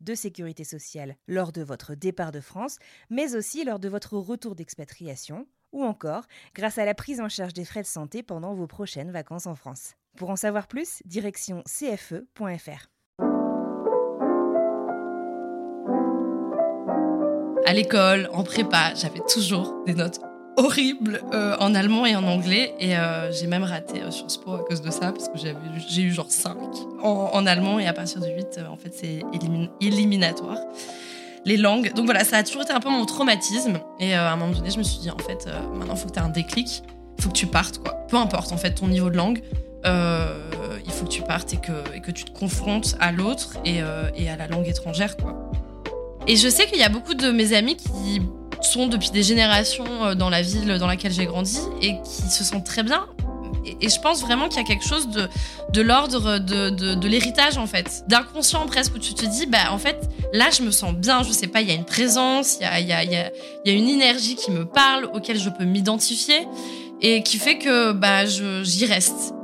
de sécurité sociale lors de votre départ de France, mais aussi lors de votre retour d'expatriation, ou encore grâce à la prise en charge des frais de santé pendant vos prochaines vacances en France. Pour en savoir plus, direction cfe.fr. À l'école, en prépa, j'avais toujours des notes horribles euh, en allemand et en anglais. Et euh, j'ai même raté euh, Sciences Po à cause de ça, parce que j'ai eu genre 5 en, allemand. Et à partir de 8, euh, en fait, c'est élimin- éliminatoire. Les langues. Donc voilà, ça a toujours été un peu mon traumatisme. Et à un moment donné, je me suis dit, en fait, maintenant, il faut que tu aies un déclic. Il faut que tu partes, quoi. Peu importe, en fait, ton niveau de langue. il faut que tu partes et que, et que tu te confrontes à l'autre et, et à la langue étrangère, quoi. Et je sais qu'il y a beaucoup de mes amis qui sont depuis des générations euh, dans la ville dans laquelle j'ai grandi et qui se sentent très bien. Et, je pense vraiment qu'il y a quelque chose de, de l'ordre de, de, de l'héritage, en fait. D'inconscient presque, où tu te dis, bah, en fait, là, je me sens bien, je sais pas, il y a une présence, il y a, y, a, y, a, y a une énergie qui me parle, auquel je peux m'identifier et qui fait que bah, j'y reste.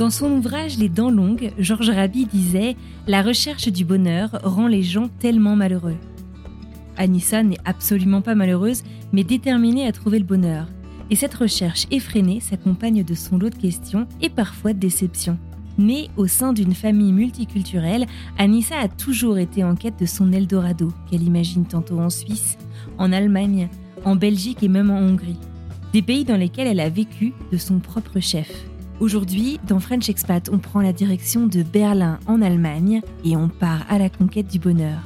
Dans son ouvrage Les dents longues, Georges Rabi disait La recherche du bonheur rend les gens tellement malheureux. Anissa n'est absolument pas malheureuse, mais déterminée à trouver le bonheur. Et cette recherche effrénée s'accompagne de son lot de questions et parfois de déceptions. Née au sein d'une famille multiculturelle, Anissa a toujours été en quête de son Eldorado, qu'elle imagine tantôt en Suisse, en Allemagne, en Belgique et même en Hongrie. Des pays dans lesquels elle a vécu de son propre chef. Aujourd'hui, dans French Expat, on prend la direction de Berlin en Allemagne et on part à la conquête du bonheur.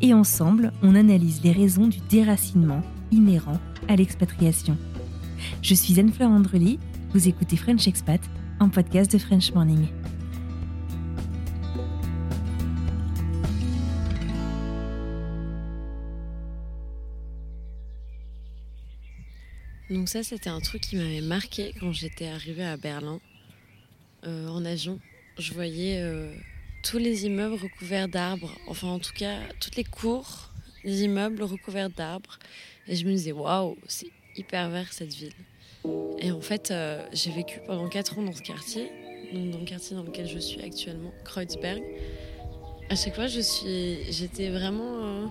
Et ensemble, on analyse les raisons du déracinement inhérent à l'expatriation. Je suis Anne-Fleur Andrely, vous écoutez French Expat, un podcast de French Morning. Donc ça, c'était un truc qui m'avait marqué quand j'étais arrivée à Berlin euh, en avion. Je voyais euh, tous les immeubles recouverts d'arbres, enfin en tout cas toutes les cours des immeubles recouverts d'arbres. Et je me disais, waouh, c'est hyper vert cette ville. Et en fait, euh, j'ai vécu pendant 4 ans dans ce quartier, donc dans le quartier dans lequel je suis actuellement, Kreuzberg. À chaque fois, je suis, j'étais vraiment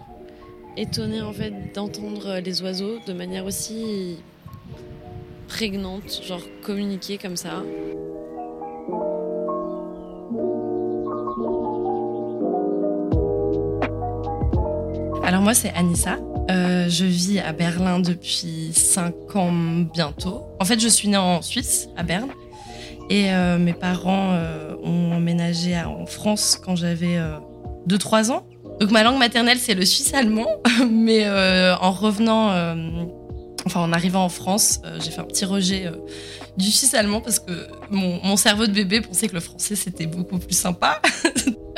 étonnée en fait d'entendre les oiseaux de manière aussi prégnante, genre communiquer comme ça. Moi, c'est Anissa. Euh, je vis à Berlin depuis 5 ans bientôt. En fait, je suis née en Suisse, à Berne. Et euh, mes parents euh, ont emménagé en France quand j'avais 2-3 ans. Donc ma langue maternelle, c'est le suisse-allemand. Mais en revenant, enfin en arrivant en France, j'ai fait un petit rejet du suisse-allemand parce que mon, cerveau de bébé pensait que le français, c'était beaucoup plus sympa.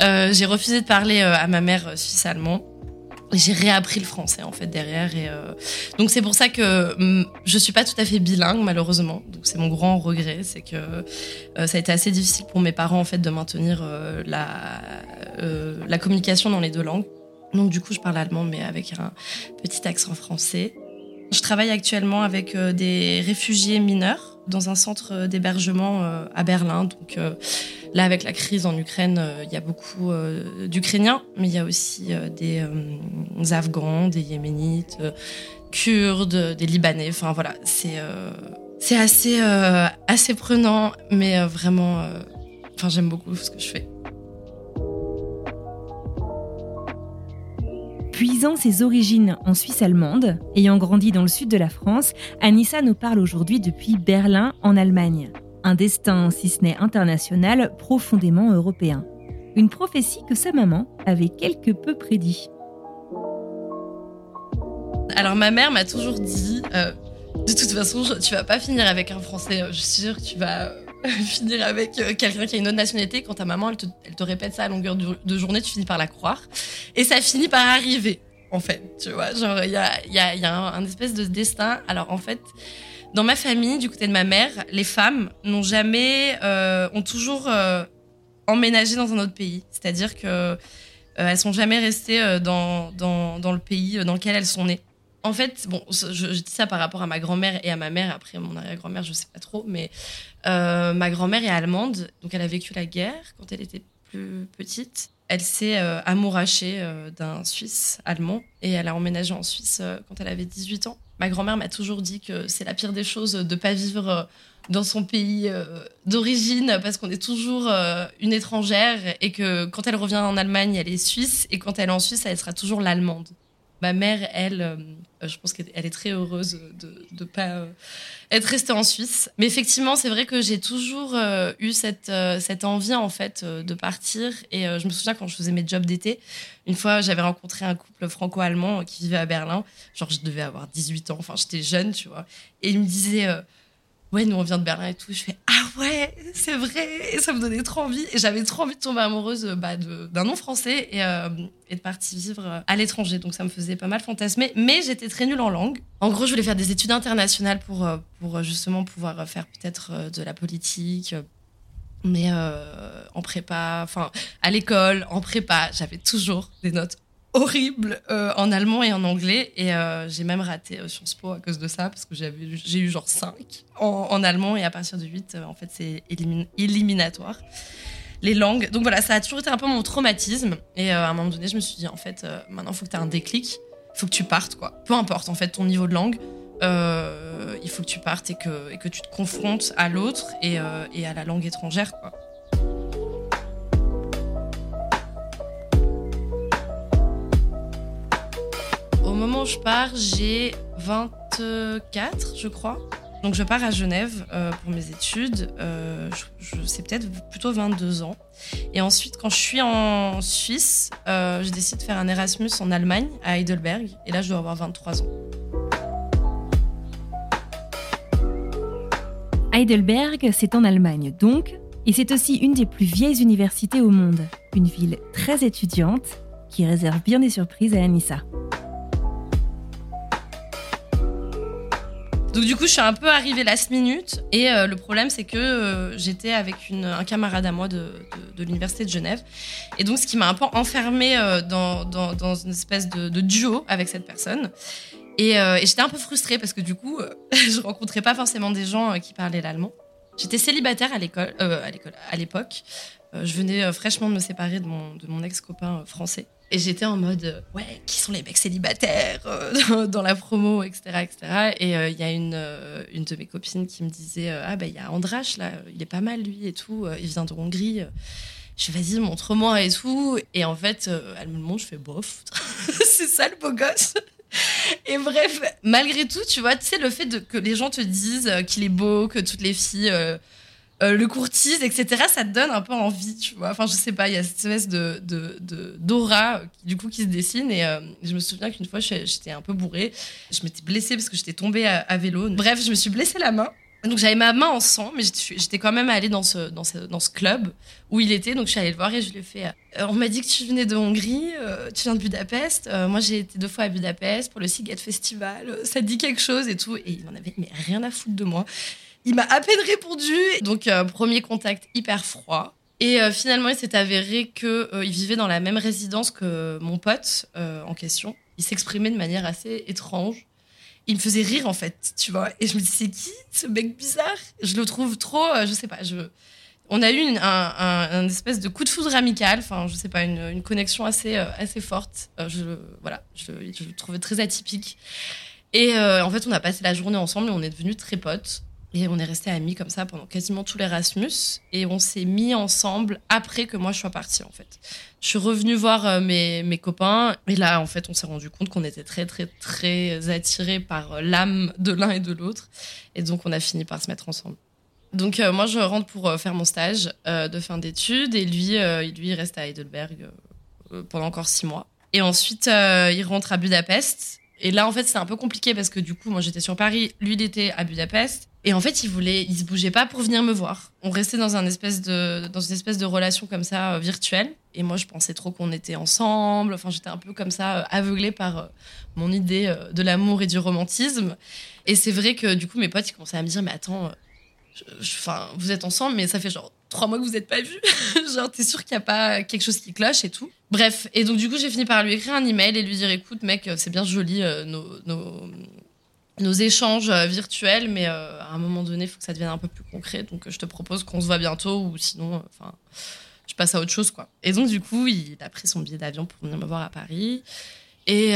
J'ai refusé de parler à ma mère suisse-allemand. J'ai réappris le français en fait derrière et euh, donc c'est pour ça que hum, je suis pas tout à fait bilingue malheureusement. Donc c'est mon grand regret c'est que euh, ça a été assez difficile pour mes parents en fait de maintenir euh, la euh, la communication dans les deux langues. Donc du coup je parle allemand mais avec un petit accent français. Je travaille actuellement avec des réfugiés mineurs dans un centre d'hébergement euh, à Berlin donc euh, Là, avec la crise en Ukraine, euh, il y a beaucoup euh, d'Ukrainiens, mais il y a aussi euh, des euh, Afghans, des Yéménites, euh, Kurdes, des Libanais. Enfin voilà, c'est euh, c'est assez euh, assez prenant, mais euh, vraiment euh, Enfin, j'aime beaucoup ce que je fais. Puisant ses origines en Suisse allemande, ayant grandi dans le sud de la France, Anissa nous parle aujourd'hui depuis Berlin en Allemagne. Un destin, si ce n'est international, profondément européen. Une prophétie que sa maman avait quelque peu prédit. Alors ma mère m'a toujours dit, euh, de toute façon, tu vas pas finir avec un Français. Je suis sûre que tu vas euh, finir avec euh, quelqu'un qui a une autre nationalité. Quand ta maman, elle te, répète ça à longueur de journée, tu finis par la croire. Et ça finit par arriver, en fait. Tu vois, genre, il y a, un, espèce de destin. Alors, en fait, dans ma famille, du côté de ma mère, les femmes n'ont jamais, euh, ont toujours emménagé dans un autre pays. C'est-à-dire que elles sont jamais restées dans le pays dans lequel elles sont nées en fait, bon, je, dis ça par rapport à ma grand-mère et à ma mère. Après, mon arrière-grand-mère, je sais pas trop, mais euh, ma grand-mère est allemande, donc elle a vécu la guerre quand elle était plus petite. Elle s'est euh, amourachée euh, d'un Suisse allemand et elle a emménagé en Suisse quand elle avait 18 ans. Ma grand-mère m'a toujours dit que c'est la pire des choses de pas vivre dans son pays d'origine parce qu'on est toujours une étrangère et que quand elle revient en Allemagne, elle est suisse et quand elle est en Suisse, elle sera toujours l'allemande. Ma mère, elle, euh, je pense qu'elle est très heureuse de ne pas euh, être restée en Suisse. Mais effectivement, c'est vrai que j'ai toujours euh, eu cette, cette envie, en fait, de partir. Et je me souviens quand je faisais mes jobs d'été, une fois, j'avais rencontré un couple franco-allemand qui vivait à Berlin. Genre, je devais avoir 18 ans, enfin, j'étais jeune, tu vois. Et il me disait ouais, nous on vient de Berlin et tout. Je fais, ouais, c'est vrai. Et ça me donnait trop envie. Et j'avais trop envie de tomber amoureuse bah, d'un nom français et, euh, et, de partir vivre à l'étranger. Donc ça me faisait pas mal fantasmer. Mais j'étais très nulle en langue. En gros, je voulais faire des études internationales pour, euh, justement pouvoir faire peut-être euh, de la politique. Mais en prépa, enfin à l'école, en prépa, j'avais toujours des notes horrible euh, en allemand et en anglais. Et euh, j'ai même raté euh, Sciences Po à cause de ça, parce que j'ai eu genre 5 en, allemand. Et à partir de 8, en fait, c'est éliminatoire. Les langues. Donc voilà, ça a toujours été un peu mon traumatisme. Et à un moment donné, je me suis dit, en fait, maintenant, il faut que tu aies un déclic. Il faut que tu partes, quoi. Peu importe, en fait, ton niveau de langue. il faut que tu partes et que, et que tu te confrontes à l'autre et, et à la langue étrangère, quoi. Moment où je pars, j'ai 24, je crois. Donc je pars à Genève euh, pour mes études. Euh, je, sais peut-être plutôt 22 ans. Et ensuite, quand je suis en Suisse, euh, je décide de faire un Erasmus en Allemagne, à Heidelberg. Et là, je dois avoir 23 ans. Heidelberg, c'est en Allemagne, donc. Et c'est aussi une des plus vieilles universités au monde. Une ville très étudiante qui réserve bien des surprises à Anissa. Donc du coup, je suis un peu arrivée last minute. Et euh, le problème, c'est que euh, j'étais avec un camarade à moi de, de, l'université de Genève. Et donc, ce qui m'a un peu enfermée euh, dans, dans, une espèce de, duo avec cette personne. Et, et j'étais un peu frustrée parce que du coup, je rencontrais pas forcément des gens qui parlaient l'allemand. J'étais célibataire à l'école, à l'école, à l'époque. je venais fraîchement de me séparer de mon, de mon ex-copain français. Et j'étais en mode, euh, ouais, qui sont les mecs célibataires euh, dans la promo, etc. etc. Et euh, il y a une, une de mes copines qui me disait, ah ben il y a Andrache, là, il est pas mal lui et tout, il vient de Hongrie. Je fais, vas-y, montre-moi et tout. Et en fait, elle me le montre, je fais, bof, c'est ça le beau gosse. Et bref, malgré tout, tu vois, tu sais, le fait que les gens te disent qu'il est beau, que toutes les filles euh, le courtise, etc., ça te donne un peu envie, tu vois. Enfin, je sais pas, il y a cette espèce de, d'aura, du coup, qui se dessine. Et euh, je me souviens qu'une fois, j'étais un peu bourrée. Je m'étais blessée parce que j'étais tombée à, vélo. Bref, je me suis blessée la main. Donc, j'avais ma main en sang, mais j'étais quand même allée dans ce, dans, ce, club où il était. Donc, je suis allée le voir et je lui ai fait euh, On m'a dit que tu venais de Hongrie, tu viens de Budapest. moi, j'ai été deux fois à Budapest pour le Siget Festival. ça te dit quelque chose et tout. Et il en avait mais rien à foutre de moi. Il m'a à peine répondu. Donc, euh, premier contact hyper froid. Et euh, finalement, il s'est avéré qu'il euh, vivait dans la même résidence que mon pote en question. Il s'exprimait de manière assez étrange. Il me faisait rire, en fait, tu vois. Et je me dis, c'est qui ce mec bizarre? Je le trouve trop, je sais pas. On a eu une, un, espèce de coup de foudre amical, enfin, je sais pas, une, connexion assez, assez forte. je, voilà, je, le trouvais très atypique. Et en fait, on a passé la journée ensemble et on est devenus très potes. Et on est resté amis comme ça pendant quasiment tout l'Erasmus. Et on s'est mis ensemble après que moi je sois partie, en fait. Je suis revenue voir euh, mes, mes copains. Et là, en fait, on s'est rendu compte qu'on était très, très, très attirés par euh, l'âme de l'un et de l'autre. Et donc, on a fini par se mettre ensemble. Donc, euh, moi, je rentre pour faire mon stage de fin d'études. Et lui, lui, il reste à Heidelberg pendant encore six mois. Et ensuite, il rentre à Budapest. Et là, en fait, c'est un peu compliqué parce que du coup, moi, j'étais sur Paris, lui, il était à Budapest. Et en fait, il voulait, il se bougeait pas pour venir me voir. On restait dans un espèce de, dans une espèce de relation comme ça euh, virtuelle. Et moi, je pensais trop qu'on était ensemble. Enfin, j'étais un peu comme ça, euh, aveuglée par euh, mon idée de l'amour et du romantisme. Et c'est vrai que du coup, mes potes, ils commençaient à me dire, mais attends, enfin, vous êtes ensemble, mais ça fait genre trois mois que vous n'êtes pas vus. genre, t'es sûr qu'il n'y a pas quelque chose qui cloche et tout. Bref, et donc du coup, j'ai fini par lui écrire un email et lui dire, écoute, mec, c'est bien joli nos nos échanges euh, virtuels, mais euh, à un moment donné, il faut que ça devienne un peu plus concret. Donc, euh, je te propose qu'on se voit bientôt, ou sinon, enfin, je passe à autre chose, quoi. Et donc, du coup, il a pris son billet d'avion pour venir me voir à Paris. Et,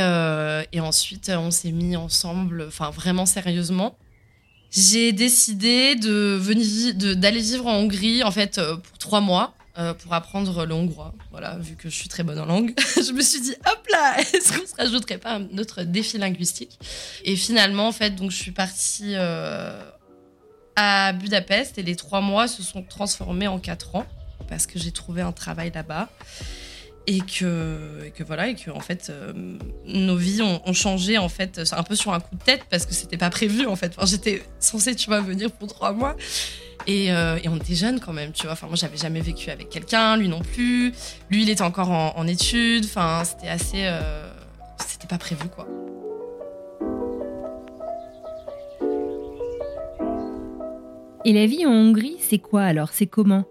et ensuite, on s'est mis ensemble, enfin, vraiment sérieusement. J'ai décidé de venir, d'aller vivre en Hongrie, en fait, pour trois mois. Euh, pour apprendre le hongrois. Voilà, vu que je suis très bonne en langue, je me suis dit hop là, est-ce qu'on se rajouterait pas un autre défi linguistique? Et finalement, en fait, donc je suis partie euh, à Budapest et les trois mois se sont transformés en quatre ans parce que j'ai trouvé un travail là-bas et que, et que voilà et que en fait euh, nos vies ont, changé en fait un peu sur un coup de tête parce que c'était pas prévu en fait. Enfin, j'étais censée tu vois venir pour trois mois euh, et, on était jeunes quand même, tu vois. Enfin, moi, j'avais jamais vécu avec quelqu'un, lui non plus. Lui, il était encore en, études. Enfin, c'était assez. Euh, c'était pas prévu, quoi. Et la vie en Hongrie, c'est quoi alors? C'est comment?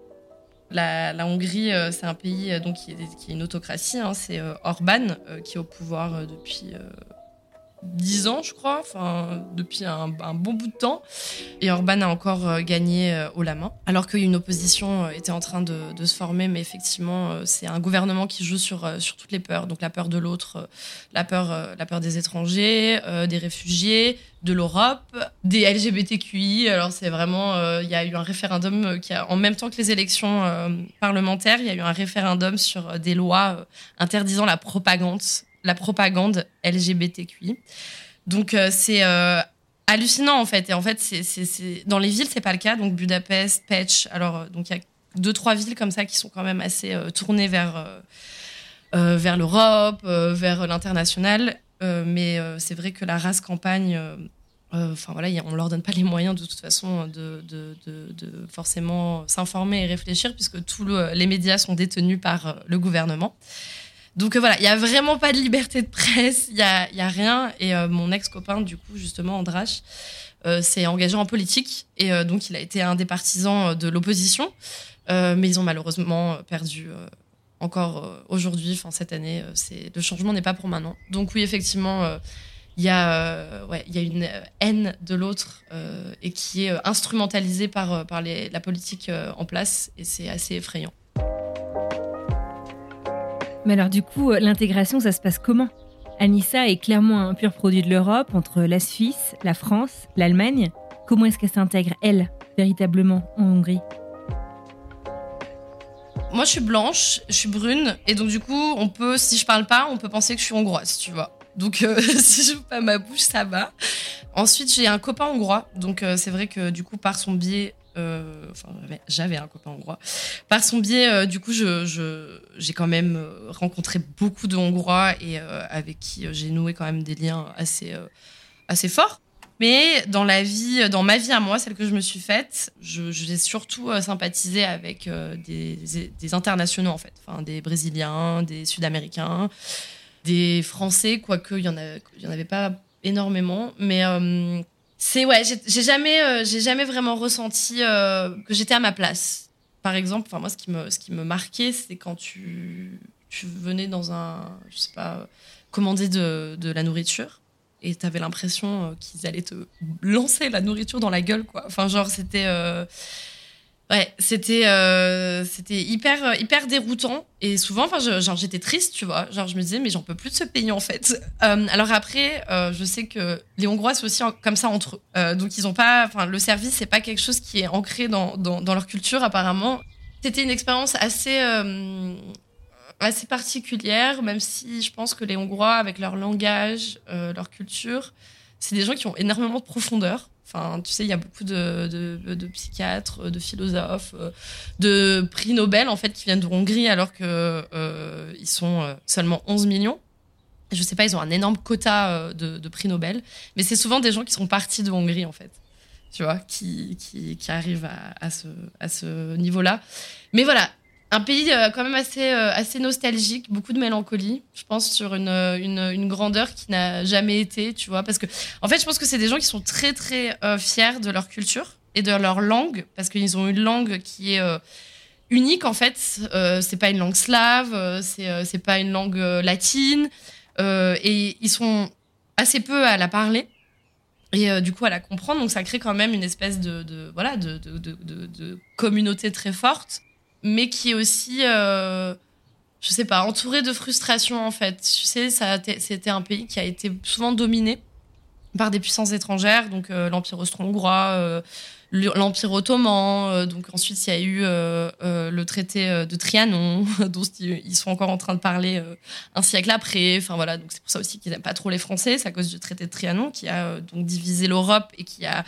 La, Hongrie, euh, c'est un pays donc, qui, est, une autocratie. Hein. c'est Orban qui est au pouvoir depuis 10 ans, je crois, enfin, depuis un, bon bout de temps. Et Orban a encore euh, gagné euh, au la main, alors qu'une opposition euh, était en train de, se former. Mais effectivement, c'est un gouvernement qui joue sur, sur toutes les peurs. Donc la peur de l'autre, la, peur, la peur des étrangers, des réfugiés, de l'Europe, des LGBTQI. Alors c'est vraiment, il y a eu un référendum qui a, en même temps que les élections parlementaires, il y a eu un référendum sur des lois interdisant la propagande la propagande LGBTQI. Donc euh, c'est euh, hallucinant en fait. Et en fait, c'est, dans les villes, c'est pas le cas. Donc Budapest, Pech. Alors euh, donc il y a deux trois villes comme ça qui sont quand même assez tournées vers vers l'Europe, vers l'international. mais c'est vrai que la race campagne. Enfin voilà, on leur donne pas les moyens de toute façon de, de, de, forcément s'informer et réfléchir puisque tous les médias sont détenus par le gouvernement. Donc euh, voilà, il y a vraiment pas de liberté de presse, il y a, y a, rien. Et euh, mon ex-copain, du coup, justement, Andrache, euh, s'est engagé en politique. Et donc, il a été un des partisans de l'opposition. mais ils ont malheureusement perdu encore aujourd'hui, enfin cette année. c'est le changement n'est pas pour maintenant. Donc oui, effectivement, il y a, ouais, y a une haine de l'autre et qui est instrumentalisée par, par la politique en place. Et c'est assez effrayant. Mais alors du coup, euh, l'intégration, ça se passe comment? Anissa est clairement un pur produit de l'Europe, entre la Suisse, la France, l'Allemagne. Comment est-ce qu'elle s'intègre, elle, véritablement, en Hongrie? Moi, je suis blanche, je suis brune, et donc du coup, on peut, si je parle pas, on peut penser que je suis hongroise, tu vois. Donc euh, si je pas ma bouche, ça va. Ensuite, j'ai un copain hongrois, donc euh, c'est vrai que du coup, par son biais, euh, j'avais un copain hongrois. Par son biais, euh, du coup, je, j'ai quand même euh, rencontré beaucoup de Hongrois et avec qui j'ai noué quand même des liens assez, assez forts. Mais dans la vie, dans ma vie à moi, celle que je me suis faite, j'ai surtout sympathisé avec des, internationaux en fait, enfin des Brésiliens, des Sud-Américains, des Français, quoique il y en il y en avait pas énormément, mais c'est ouais, j'ai jamais, euh, j'ai jamais vraiment ressenti euh, que j'étais à ma place. Par exemple, enfin moi, ce qui me, ce qui me marquait, c'est quand tu, tu venais dans un, je sais pas, commander de, de la nourriture et tu avais l'impression euh, qu'ils allaient te lancer la nourriture dans la gueule, quoi. Enfin, genre, c'était. Ouais, c'était euh, c'était hyper hyper déroutant et souvent enfin genre j'étais triste, tu vois. Genre je me disais mais j'en peux plus de ce pays en fait. Euh, alors après euh, je sais que les Hongrois c'est aussi comme ça entre eux. Euh, donc ils ont pas enfin le service c'est pas quelque chose qui est ancré dans dans, dans leur culture apparemment. C'était une expérience assez euh, assez particulière même si je pense que les Hongrois avec leur langage, euh, leur culture, c'est des gens qui ont énormément de profondeur. Enfin, tu sais, il y a beaucoup de, psychiatres, de philosophes, euh, de prix Nobel en fait qui viennent de Hongrie alors que euh, sont euh, seulement 11 millions. Je sais pas, ils ont un énorme quota de, prix Nobel, mais c'est souvent des gens qui sont partis de Hongrie en fait, tu vois, qui, arrivent à ce niveau-là. Mais voilà, un pays euh, quand même assez, euh, assez nostalgique, beaucoup de mélancolie, je pense, sur une, euh, une, une grandeur qui n'a jamais été, tu vois. Parce que, en fait, je pense que c'est des gens qui sont très, très fiers de leur culture et de leur langue, parce qu'ils ont une langue qui est unique, en fait. C'est pas une langue slave, c'est pas une langue latine. et ils sont assez peu à la parler. Et du coup, à la comprendre, donc ça crée quand même une espèce de, voilà de communauté très forte mais qui est aussi, euh, je sais pas, entouré de frustration en fait. Tu sais, c'était un pays qui a été souvent dominé par des puissances étrangères, donc euh, l'Empire austro-hongrois, euh, le- l'Empire ottoman. euh, donc ensuite, il y a eu le traité de Trianon, dont ils sont encore en train de parler un siècle après. Enfin voilà, donc c'est pour ça aussi qu'ils n'aiment pas trop les Français, c'est à cause du traité de Trianon qui a donc divisé l'Europe et qui a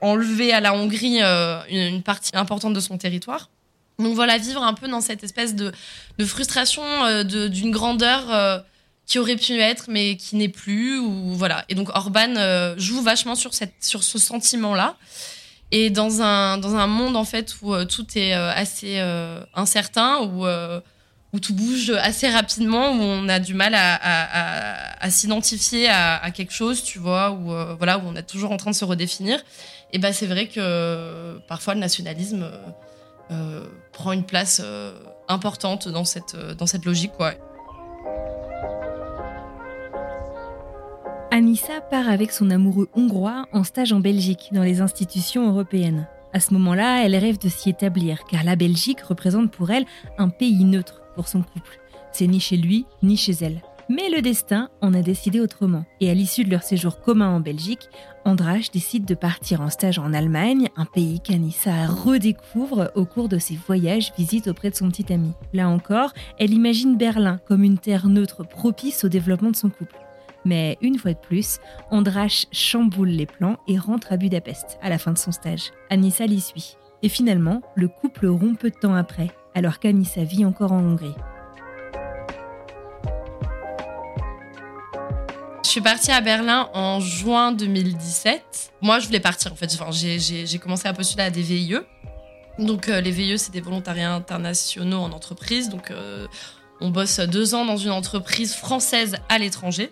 enlevé à la Hongrie une partie importante de son territoire. Donc voilà, vivre un peu dans cette espèce de, de frustration euh, d'une grandeur euh, qui aurait pu être mais qui n'est plus ou voilà. Et donc Orban euh, joue vachement sur cette sur ce sentiment-là. Et dans un dans un monde en fait où euh, tout est assez incertain où où tout bouge assez rapidement, où on a du mal à, à, s'identifier à, quelque chose, tu vois, où voilà, où on est toujours en train de se redéfinir. Et ben c'est vrai que parfois le nationalisme prend une place euh, importante dans cette, euh, dans logique. Anissa part avec son amoureux hongrois en stage en Belgique, dans les institutions européennes. À ce moment-là, elle rêve de s'y établir, car la Belgique représente pour elle un pays neutre pour son couple. C'est ni chez lui, ni chez elle. Mais le destin en a décidé autrement. Et à l'issue de leur séjour commun en Belgique, Andrache décide de partir en stage en Allemagne, un pays qu'Anissa redécouvre au cours de ses voyages visites auprès de son petit ami. Là encore, elle imagine Berlin comme une terre neutre propice au développement de son couple. Mais une fois de plus, Andrache chamboule les plans et rentre à Budapest à la fin de son stage. Anissa l'y suit. Et finalement, le couple rompt peu de temps après, alors qu'Anissa vit encore en Hongrie. Suis partie à Berlin en juin 2017. Moi, je voulais partir en fait. J'ai commencé à postuler à des VIE. Donc, euh, les VIE, c'est des volontariats internationaux en entreprise. Donc, euh, on bosse deux ans dans une entreprise française à l'étranger.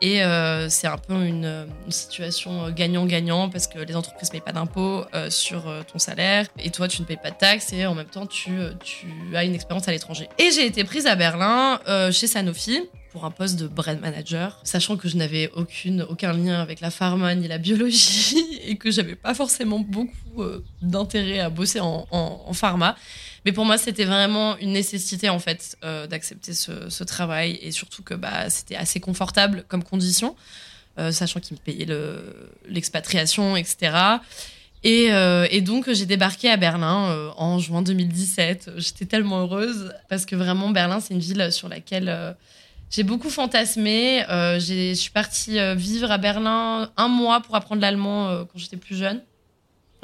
Et euh, c'est un peu une, une situation euh, gagnant-gagnant parce que les entreprises ne payent pas d'impôts euh, sur euh, ton salaire et toi, tu ne payes pas de taxes et en même temps, tu, euh, tu as une expérience à l'étranger. Et j'ai été prise à Berlin euh, chez Sanofi pour un poste de brand manager, sachant que je n'avais aucun lien avec la pharma ni la biologie et que j'avais pas forcément beaucoup d'intérêt à bosser en, en pharma. Mais pour moi, c'était vraiment une nécessité en fait euh, d'accepter ce, travail et surtout que bah, c'était assez confortable comme condition, euh, sachant qu'ils me payaient le- l'expatriation, etc. Et, euh, et donc j'ai débarqué à Berlin en juin 2017. J'étais tellement heureuse parce que vraiment Berlin, c'est une ville sur laquelle j'ai beaucoup fantasmé. Je suis partie vivre à Berlin un mois pour apprendre l'allemand quand j'étais plus jeune.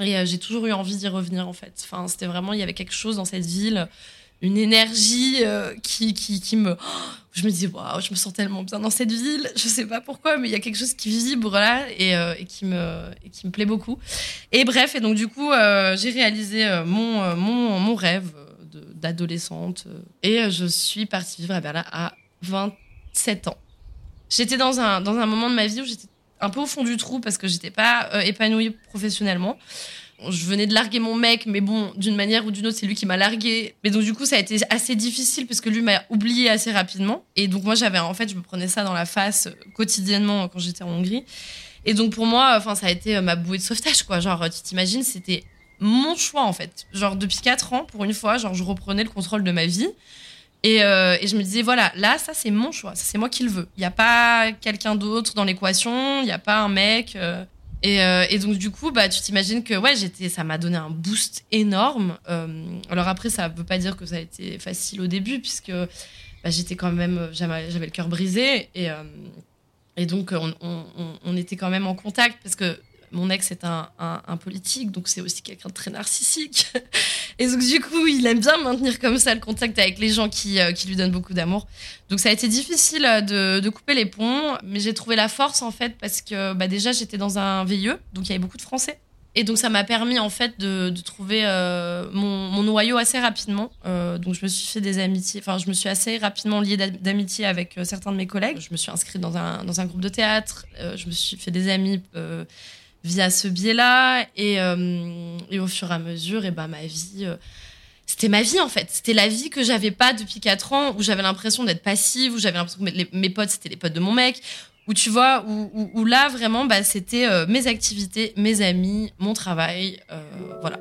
Et euh, j'ai toujours eu envie d'y revenir en fait. Enfin, c'était vraiment, il y avait quelque chose dans cette ville, une énergie euh, qui, qui, me. je me disais, waouh, je me sens tellement bien dans cette ville. Je sais pas pourquoi, mais il y a quelque chose qui vibre là et, euh, qui, me, qui me plaît beaucoup. Et bref, et donc du coup, j'ai réalisé mon, mon, mon rêve d'adolescente. et je suis partie vivre à Berlin à 27 ans. J'étais dans un, dans un moment de ma vie où j'étais un peu au fond du trou parce que j'étais pas euh, épanouie professionnellement. Je venais de larguer mon mec, mais bon, d'une manière ou d'une autre, c'est lui qui m'a largué. Mais donc, du coup, ça a été assez difficile parce que lui m'a oublié assez rapidement. Et donc, moi, j'avais, en fait, je me prenais ça dans la face quotidiennement quand j'étais en Hongrie. Et donc, pour moi, enfin, ça a été euh, ma bouée de sauvetage, quoi. Genre, tu t'imagines, c'était mon choix en fait. Genre depuis 4 ans, pour une fois, genre je reprenais le contrôle de ma vie. Et, euh, et je me disais, voilà, là, ça c'est mon choix, c'est moi qui le veux. Il n'y a pas quelqu'un d'autre dans l'équation, il n'y a pas un mec. euh. et, euh, et donc du coup, bah, tu t'imagines que ouais, j'étais, ça m'a donné un boost énorme. Alors après, ça veut pas dire que ça a été facile au début, puisque bah, j'étais quand même, j'avais le cœur brisé. Et, et donc, on, on- on- on était quand même en contact, parce que mon ex est un, un- un politique, donc c'est aussi quelqu'un de très narcissique. Et donc, du coup, il aime bien maintenir comme ça le contact avec les gens qui, euh, qui lui donnent beaucoup d'amour. Donc, ça a été difficile euh, de, couper les ponts, mais j'ai trouvé la force, en fait, parce que bah, déjà, j'étais dans un VIE, donc il y avait beaucoup de Français. Et donc, ça m'a permis, en fait, de, trouver euh, mon, noyau assez rapidement. Donc, je me suis fait des amitiés, enfin, je me suis assez rapidement liée d'a- d'amitié avec certains de mes collègues. Je me suis inscrite dans un, dans un groupe de théâtre, je me suis fait des amis. Via ce biais-là. Et, euh, et au fur et à mesure, et ben, ma vie. euh, c'était ma vie en fait. C'était la vie que j'avais pas depuis 4 ans, où j'avais l'impression d'être passive, où j'avais l'impression que mes, potes c'était les potes de mon mec, où tu vois, où, là vraiment bah, c'était euh, mes activités, mes amis, mon travail. voilà.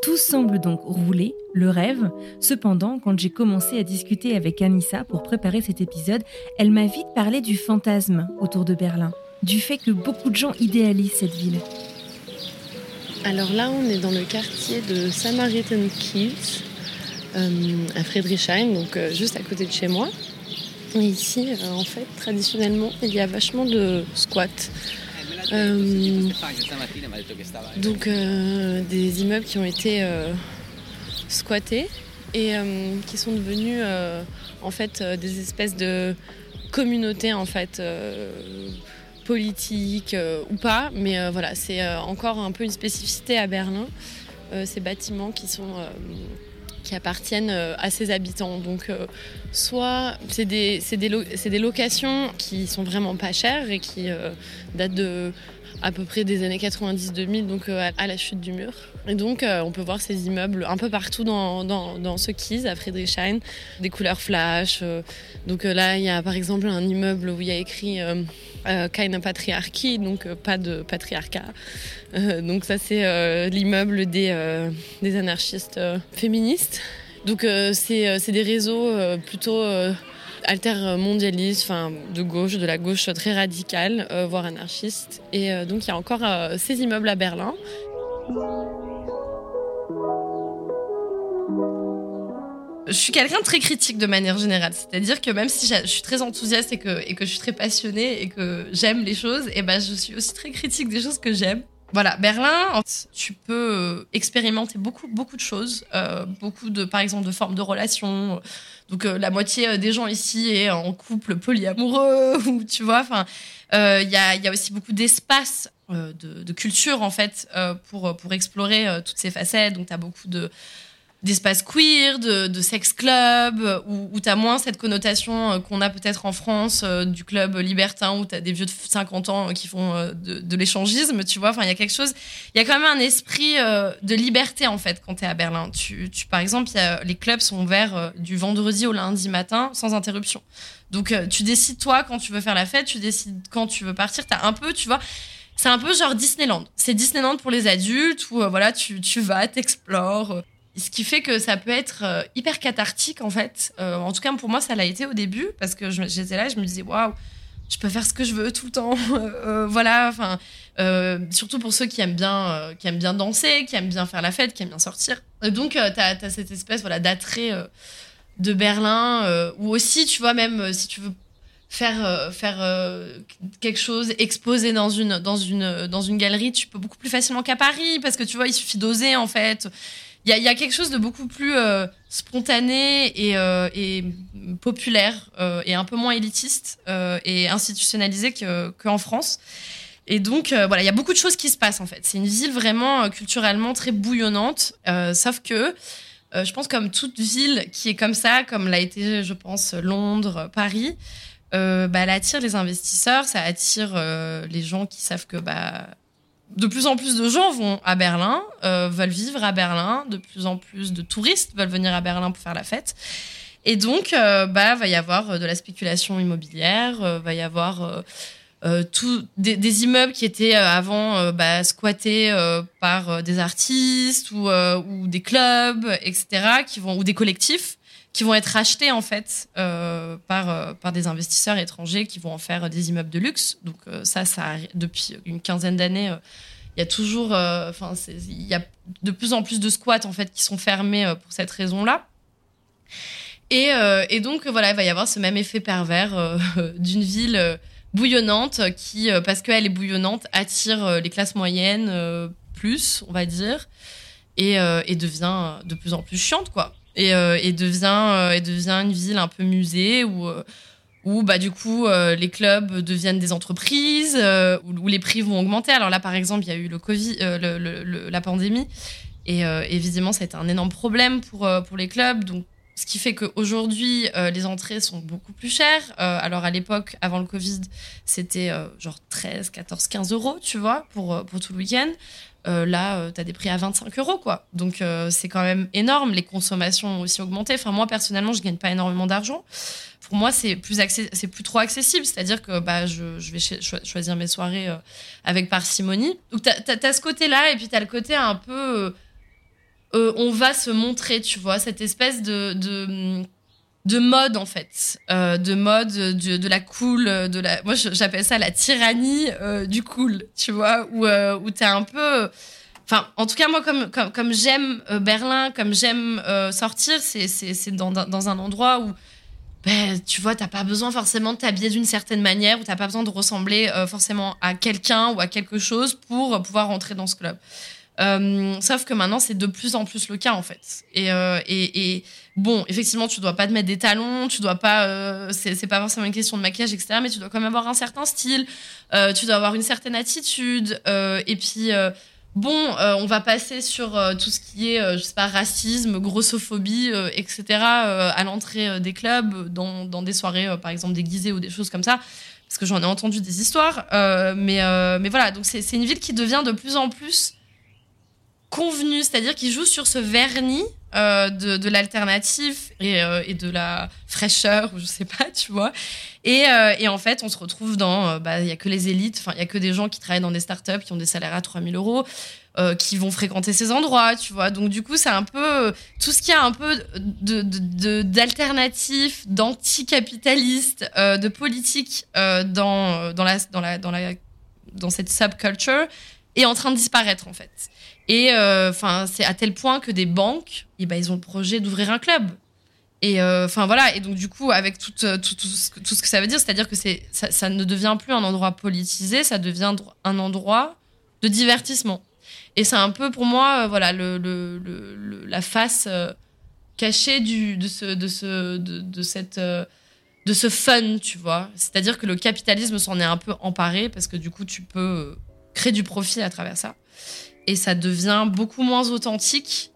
Tout semble donc rouler, le rêve. Cependant, quand j'ai commencé à discuter avec Anissa pour préparer cet épisode, elle m'a vite parlé du fantasme autour de Berlin, du fait que beaucoup de gens idéalisent cette ville. Alors là, on est dans le quartier de Samaritan Kiez, euh, à Friedrichshain, donc euh, juste à côté de chez moi. Et ici, euh, en fait, traditionnellement, il y a vachement de squats. Euh, donc des immeubles qui ont été squattés et qui sont devenus en fait des espèces de communautés en fait politiques euh, ou pas mais euh, voilà c'est euh, encore un peu une spécificité à Berlin ces bâtiments qui sont qui appartiennent à ses habitants. Donc soit c'est des, des, locations qui sont vraiment pas chères et qui datent de à peu près des années 90-2000, donc euh, à, la chute du mur. Et donc, euh, on peut voir ces immeubles un peu partout dans, dans, ce Kies, à Friedrichshain, des couleurs flash. euh. donc là, il y a par exemple un immeuble où il y a écrit euh, Keine donc pas de patriarcat. Donc ça, c'est l'immeuble des, des anarchistes féministes. Donc c'est des réseaux plutôt altermondialistes, enfin de gauche, de la gauche très radicale, euh, voire anarchiste. Et euh, donc il y a encore euh, ces immeubles à Berlin. Je suis quelqu'un de très critique de manière générale. C'est-à-dire que même si je suis très enthousiaste et que, je suis très passionnée et que j'aime les choses, et ben je suis aussi très critique des choses que j'aime. Voilà, Berlin, tu peux euh, expérimenter beaucoup, beaucoup de choses, euh, beaucoup de, par exemple, de formes de relations. Donc euh, la moitié des gens ici est en couple polyamoureux, ou tu vois. Enfin, il y, a, aussi beaucoup d'espace de, culture en fait pour pour explorer toutes ces facettes. Donc tu as beaucoup de d'espaces queer, de, sex club, où, où tu as moins cette connotation euh, qu'on a peut-être en France euh, du club libertin où tu as des vieux de 50 ans euh, qui font de, l'échangisme, tu vois. Enfin, il y a quelque chose, il y a quand même un esprit de liberté en fait quand tu es à Berlin. Tu, par exemple, les clubs sont ouverts du vendredi au lundi matin sans interruption. Donc, tu décides toi quand tu veux faire la fête, tu décides quand tu veux partir. Tu un peu, tu vois. C'est un peu genre Disneyland. C'est Disneyland pour les adultes où euh, voilà, tu, tu vas, t'explores. Ce qui fait que ça peut être euh, hyper cathartique en fait. Euh, en tout cas pour moi ça l'a été au début parce que j'étais là, je me disais waouh, je peux faire ce que je veux tout le temps. Euh, voilà, enfin surtout pour ceux qui aiment bien, qui aiment bien danser, qui aiment bien faire la fête, qui aiment bien sortir. Donc t'as as cette espèce voilà d'attrait de Berlin ou aussi tu vois même si tu veux faire faire quelque chose exposer dans une dans une dans une galerie tu peux beaucoup plus facilement qu'à Paris parce que tu vois il suffit d'oser en fait il y a, quelque chose de beaucoup plus euh, spontané et, euh, populaire euh, et un peu moins élitiste et institutionnalisé que- qu'en France. Et donc, voilà, il y a beaucoup de choses qui se passent en fait. C'est une ville vraiment culturellement très bouillonnante, sauf que je pense comme toute ville qui est comme ça, comme l'a été, je pense, Londres, Paris, bah, elle attire les investisseurs, ça attire les gens qui savent que bah, de plus en plus de gens vont à Berlin, euh, veulent vivre à Berlin, de plus en plus de touristes veulent venir à Berlin pour faire la fête. Et donc, euh, bah, va y avoir euh, de la spéculation immobilière, euh, va y avoir tout, des, immeubles qui étaient avant bah, squattés par des artistes ou, ou des clubs, etc., qui vont, ou des collectifs qui vont être achetés en fait par, par des investisseurs étrangers qui vont en faire des immeubles de luxe. Donc ça, ça depuis une quinzaine d'années, il y a toujours, enfin, il y a de plus en plus de squats en fait qui sont fermés pour cette raison-là. Et, euh, et, donc voilà, il va y avoir ce même effet pervers euh, d'une ville euh, bouillonnante qui, parce qu'elle est bouillonnante, attire les classes moyennes plus, on va dire, et, et, devient de plus en plus chiante, quoi. Et, et, devient, et devient une ville un peu musée où, où bah, du coup, les clubs deviennent des entreprises, où, les prix vont augmenter. Alors là, par exemple, il y a eu le COVID, la pandémie, et évidemment, ça a été un énorme problème pour, pour les clubs. Donc, ce qui fait qu'aujourd'hui, euh, les entrées sont beaucoup plus chères. Euh, alors à l'époque, avant le Covid, c'était euh, genre 13, 14, 15 euros, tu vois, pour, pour tout le week-end. Là, tu as des prix à 25 euros, quoi. Donc c'est quand même énorme. Les consommations ont aussi augmenté. Enfin, moi, personnellement, je gagne pas énormément d'argent. Pour moi, c'est plus, plus trop accessible. C'est-à-dire que bah, je, vais choisir mes soirées avec parcimonie. Donc tu as, ce côté-là, et puis tu as le côté un peu euh, on va se montrer, tu vois, cette espèce de, mode, en fait. Euh, de mode, de, la cool, de la. Moi, j'appelle ça la tyrannie euh, du cool, tu vois, où, où t'es un peu. Enfin, en tout cas, moi, comme, comme, j'aime Berlin, comme j'aime sortir, c'est dans, dans un endroit où. Ben, tu vois, t'as pas besoin forcément de t'habiller d'une certaine manière ou t'as pas besoin de ressembler forcément à quelqu'un ou à quelque chose pour pouvoir rentrer dans ce club. Euh, sauf que maintenant, c'est de plus en plus le cas, en fait. Euh, et, bon, effectivement, tu dois pas te mettre des talons, tu dois pas. Euh, c'est pas forcément une question de maquillage, etc. Mais tu dois quand même avoir un certain style, euh, tu dois avoir une certaine attitude. Euh, et puis, bon, on va passer sur tout ce qui est, je sais pas, racisme, grossophobie, etc. à l'entrée des clubs, dans, dans des soirées, par exemple, déguisées ou des choses comme ça. Parce que j'en ai entendu des histoires. mais, mais voilà, donc c'est une ville qui devient de plus en plus convenu, c'est-à-dire qu'il joue sur ce vernis euh, de, de l'alternative et, euh, de la fraîcheur, je sais pas, tu vois. Et, euh, et en fait, on se retrouve dans, bah, il y a que les élites, enfin, il y a que des gens qui travaillent dans des startups, qui ont des salaires à 3000 euros, qui vont fréquenter ces endroits, tu vois. Donc du coup, c'est un peu tout ce qui a un peu d'alternatif, de, d'anticapitaliste, de politique dans dans cette subculture est en train de disparaître en fait. Et euh, enfin, c'est à tel point que des banques, eh ben, ils ont le projet d'ouvrir un club. Et euh, enfin voilà. Et donc du coup, avec tout, euh, tout, tout, ce, que ça veut dire, c'est-à-dire que ça, ne devient plus un endroit politisé, ça devient un endroit de divertissement. Et c'est un peu pour moi, voilà, la face cachée de ce, de ce, de cette de ce fun, tu vois. C'est-à-dire que le capitalisme s'en est un peu emparé parce que du coup, tu peux créer du profit à travers ça et ça devient beaucoup moins authentique.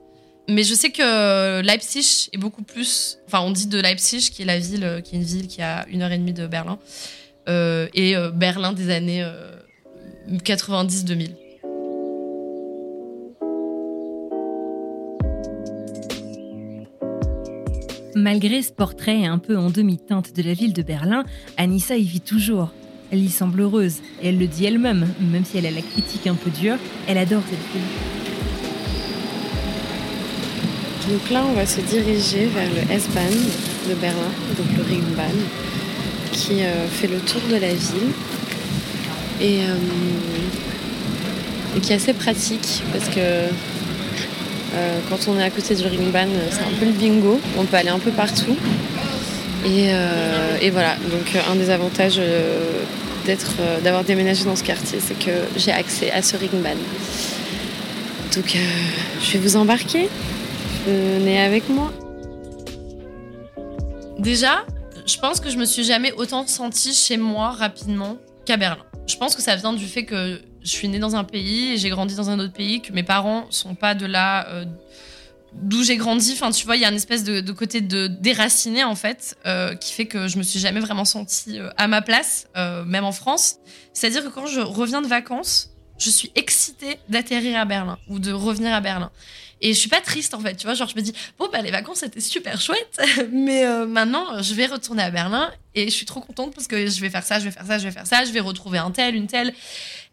Mais je sais que Leipzig est beaucoup plus. Enfin, on dit de Leipzig, qui est la ville, qui est une ville qui a une heure et demie de Berlin, euh, et euh, Berlin des années 90-2000. Euh, Malgré ce portrait un peu en demi-teinte de la ville de Berlin, Anissa y vit toujours. Elle y semble heureuse, et elle le dit elle-même, même si elle a la critique un peu dure, elle adore cette ville. Donc là, on va se diriger vers le S-Bahn de Berlin, donc le Ringbahn, qui euh, fait le tour de la ville et, euh, qui est assez pratique parce que euh, quand on est à côté du Ringbahn, c'est un peu le bingo, on peut aller un peu partout. Et, et voilà, donc un des avantages d'être, euh, d'avoir déménagé dans ce quartier, c'est que j'ai accès à ce ringbahn. Donc euh, je vais vous embarquer. Venez avec moi. Déjà, je pense que je me suis jamais autant sentie chez moi rapidement qu'à Berlin. Je pense que ça vient du fait que je suis née dans un pays et j'ai grandi dans un autre pays, que mes parents sont pas de là, euh, d'où j'ai grandi. Enfin, tu vois, il y a une espèce de, côté de déraciné en fait, euh, qui fait que je me suis jamais vraiment sentie euh, à ma place, euh, même en France. C'est-à-dire que quand je reviens de vacances, je suis excitée d'atterrir à Berlin ou de revenir à Berlin. Et je suis pas triste en fait, tu vois. Genre, je me dis, bon, bah, les vacances c'était super chouette, mais euh, maintenant je vais retourner à Berlin et je suis trop contente parce que je vais faire ça, je vais faire ça, je vais faire ça, je vais retrouver un tel, une telle.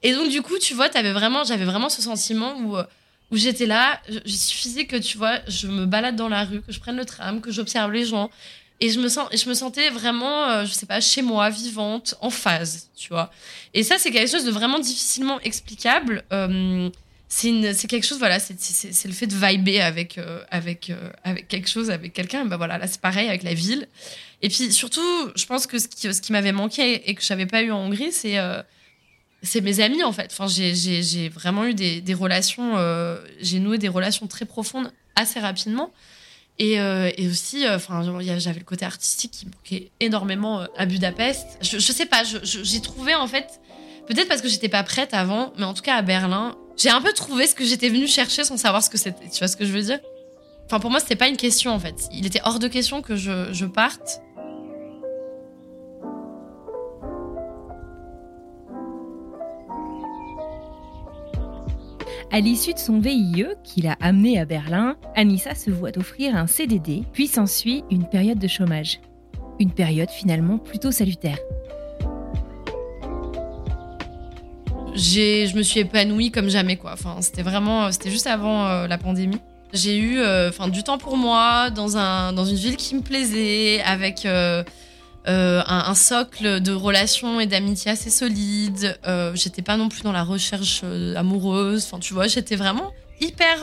Et donc, du coup, tu vois, vraiment, j'avais vraiment ce sentiment où, euh, où j'étais là, il suffisait que, tu vois, je me balade dans la rue, que je prenne le tram, que j'observe les gens. Et je me, sens, je me sentais vraiment, euh, je sais pas, chez moi, vivante, en phase, tu vois. Et ça, c'est quelque chose de vraiment difficilement explicable. Euh, c'est quelque chose voilà c'est le fait de vibrer avec euh, avec euh, avec quelque chose avec quelqu'un bah voilà là c'est pareil avec la ville et puis surtout je pense que ce qui ce qui m'avait manqué et que j'avais pas eu en Hongrie c'est euh, c'est mes amis en fait enfin j'ai vraiment eu des, des relations j'ai noué des relations très profondes assez rapidement et, et aussi enfin j'avais le côté artistique qui manquait énormément à Budapest je, je sais pas j'ai trouvé en fait peut-être parce que j'étais pas prête avant mais en tout cas à Berlin j'ai un peu trouvé ce que j'étais venue chercher sans savoir ce que c'était. Tu vois ce que je veux dire? Enfin, pour moi, c'était pas une question en fait. Il était hors de question que je, je parte. À l'issue de son VIE, qui l'a amené à Berlin, Anissa se voit offrir un CDD, puis s'ensuit une période de chômage. Une période finalement plutôt salutaire. je me suis épanouie comme jamais quoi. C'était vraiment, c'était juste avant euh, la pandémie. J'ai eu, euh, du temps pour moi dans un, dans une ville qui me plaisait, avec euh, un, socle de relations et d'amitié assez solide. j'étais pas non plus dans la recherche amoureuse. Enfin, tu vois, j'étais vraiment hyper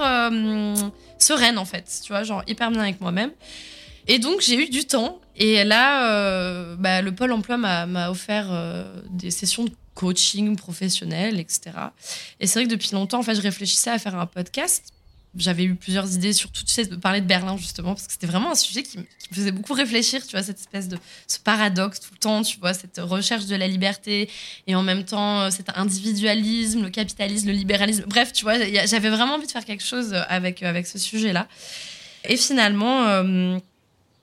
sereine en fait. Tu vois, genre hyper bien avec moi-même. Et donc j'ai eu du temps. Et là, bah, le pôle emploi m'a offert des sessions de coaching professionnel, etc. Et c'est vrai que depuis longtemps, en fait, je réfléchissais à faire un podcast. J'avais eu plusieurs idées, surtout, tu sais, de parler de Berlin, justement, parce que c'était vraiment un sujet qui, me faisait beaucoup réfléchir, tu vois, cette espèce de, ce paradoxe tout le temps, tu vois, cette recherche de la liberté et en même temps, euh, cet individualisme, le capitalisme, le libéralisme. Bref, tu vois, j'avais vraiment envie de faire quelque chose avec, avec ce sujet-là. Et finalement, euh,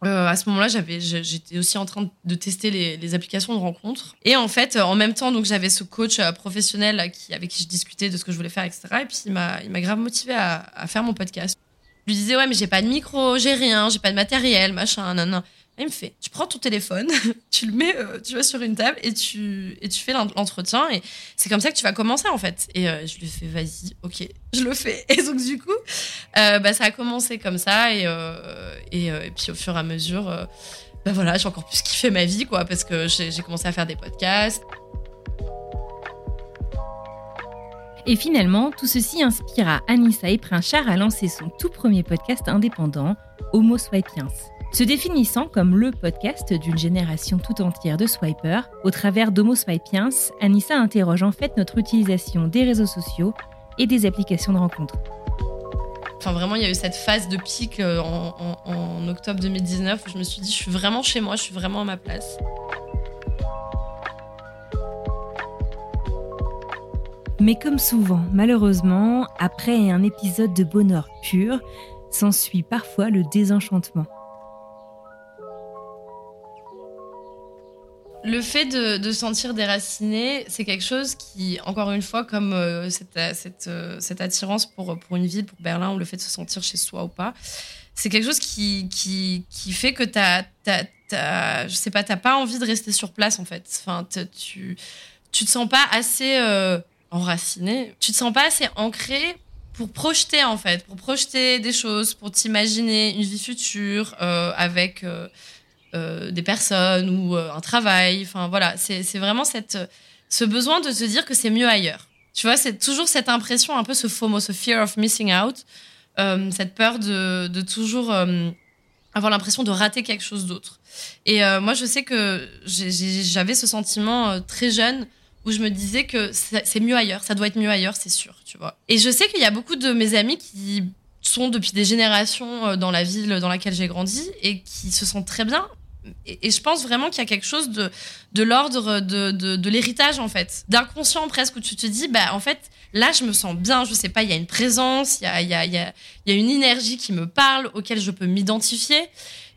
euh, à ce moment-là, j'avais, j'étais aussi en train de tester les, applications de rencontres. Et en fait, en même temps, donc j'avais ce coach euh, professionnel qui, avec qui je discutais de ce que je voulais faire, etc. Et puis il m'a, il m'a grave motivé à, à, faire mon podcast. Je lui disais ouais, mais j'ai pas de micro, j'ai rien, j'ai pas de matériel, machin, nan, nan il me fait, tu prends ton téléphone, tu le mets, euh, tu vois, sur une table et tu, et tu fais l'entretien. Et c'est comme ça que tu vas commencer, en fait. Et euh, je lui fais, vas-y, ok, je le fais. Et donc, du coup, euh, bah, ça a commencé comme ça. Et, et, et, puis, au fur et à mesure, bah, voilà, j'ai encore plus kiffé ma vie, quoi, parce que j'ai commencé à faire des podcasts. Et finalement, tout ceci inspira Anissa Eprinchard à lancer son tout premier podcast indépendant, Homo Swipiens se définissant comme le podcast d'une génération tout entière de swipers, au travers d'Homo Swipiens, Anissa interroge en fait notre utilisation des réseaux sociaux et des applications de rencontres. Enfin, vraiment, il y a eu cette phase de pic euh, en, octobre 2019 où je me suis dit, je suis vraiment chez moi, je suis vraiment à ma place. Mais comme souvent, malheureusement, après un épisode de bonheur pur, s'ensuit parfois le désenchantement. Le fait de, de sentir déraciné, c'est quelque chose qui, encore une fois, comme euh, cette, cette, euh, cette, attirance pour, pour une ville, pour Berlin, ou le fait de se sentir chez soi ou pas, c'est quelque chose qui, qui, fait que tu as, je sais pas, t'as pas envie de rester sur place, en fait. Enfin, tu, tu te sens pas assez euh, enraciné, tu te sens pas assez ancré pour projeter, en fait, pour projeter des choses, pour t'imaginer une vie future avec euh, des personnes ou euh, un travail. Enfin voilà, c'est vraiment cette, ce besoin de se dire que c'est mieux ailleurs. Tu vois, c'est toujours cette impression, un peu ce FOMO, ce fear of missing out, euh, cette peur de, de toujours avoir l'impression de rater quelque chose d'autre. Et moi, je sais que j'avais ce sentiment très jeune où je me disais que c'est mieux ailleurs, ça doit être mieux ailleurs, c'est sûr, tu vois. Et je sais qu'il y a beaucoup de mes amis qui sont depuis des générations dans la ville dans laquelle j'ai grandi et qui se sentent très bien et, je pense vraiment qu'il y a quelque chose de, de l'ordre de, de, l'héritage, en fait. D'inconscient presque, où tu te dis, bah, en fait, là, je me sens bien, je sais pas, il y a une présence, il y a, y, a, y, a, y a une énergie qui me parle, auquel je peux m'identifier,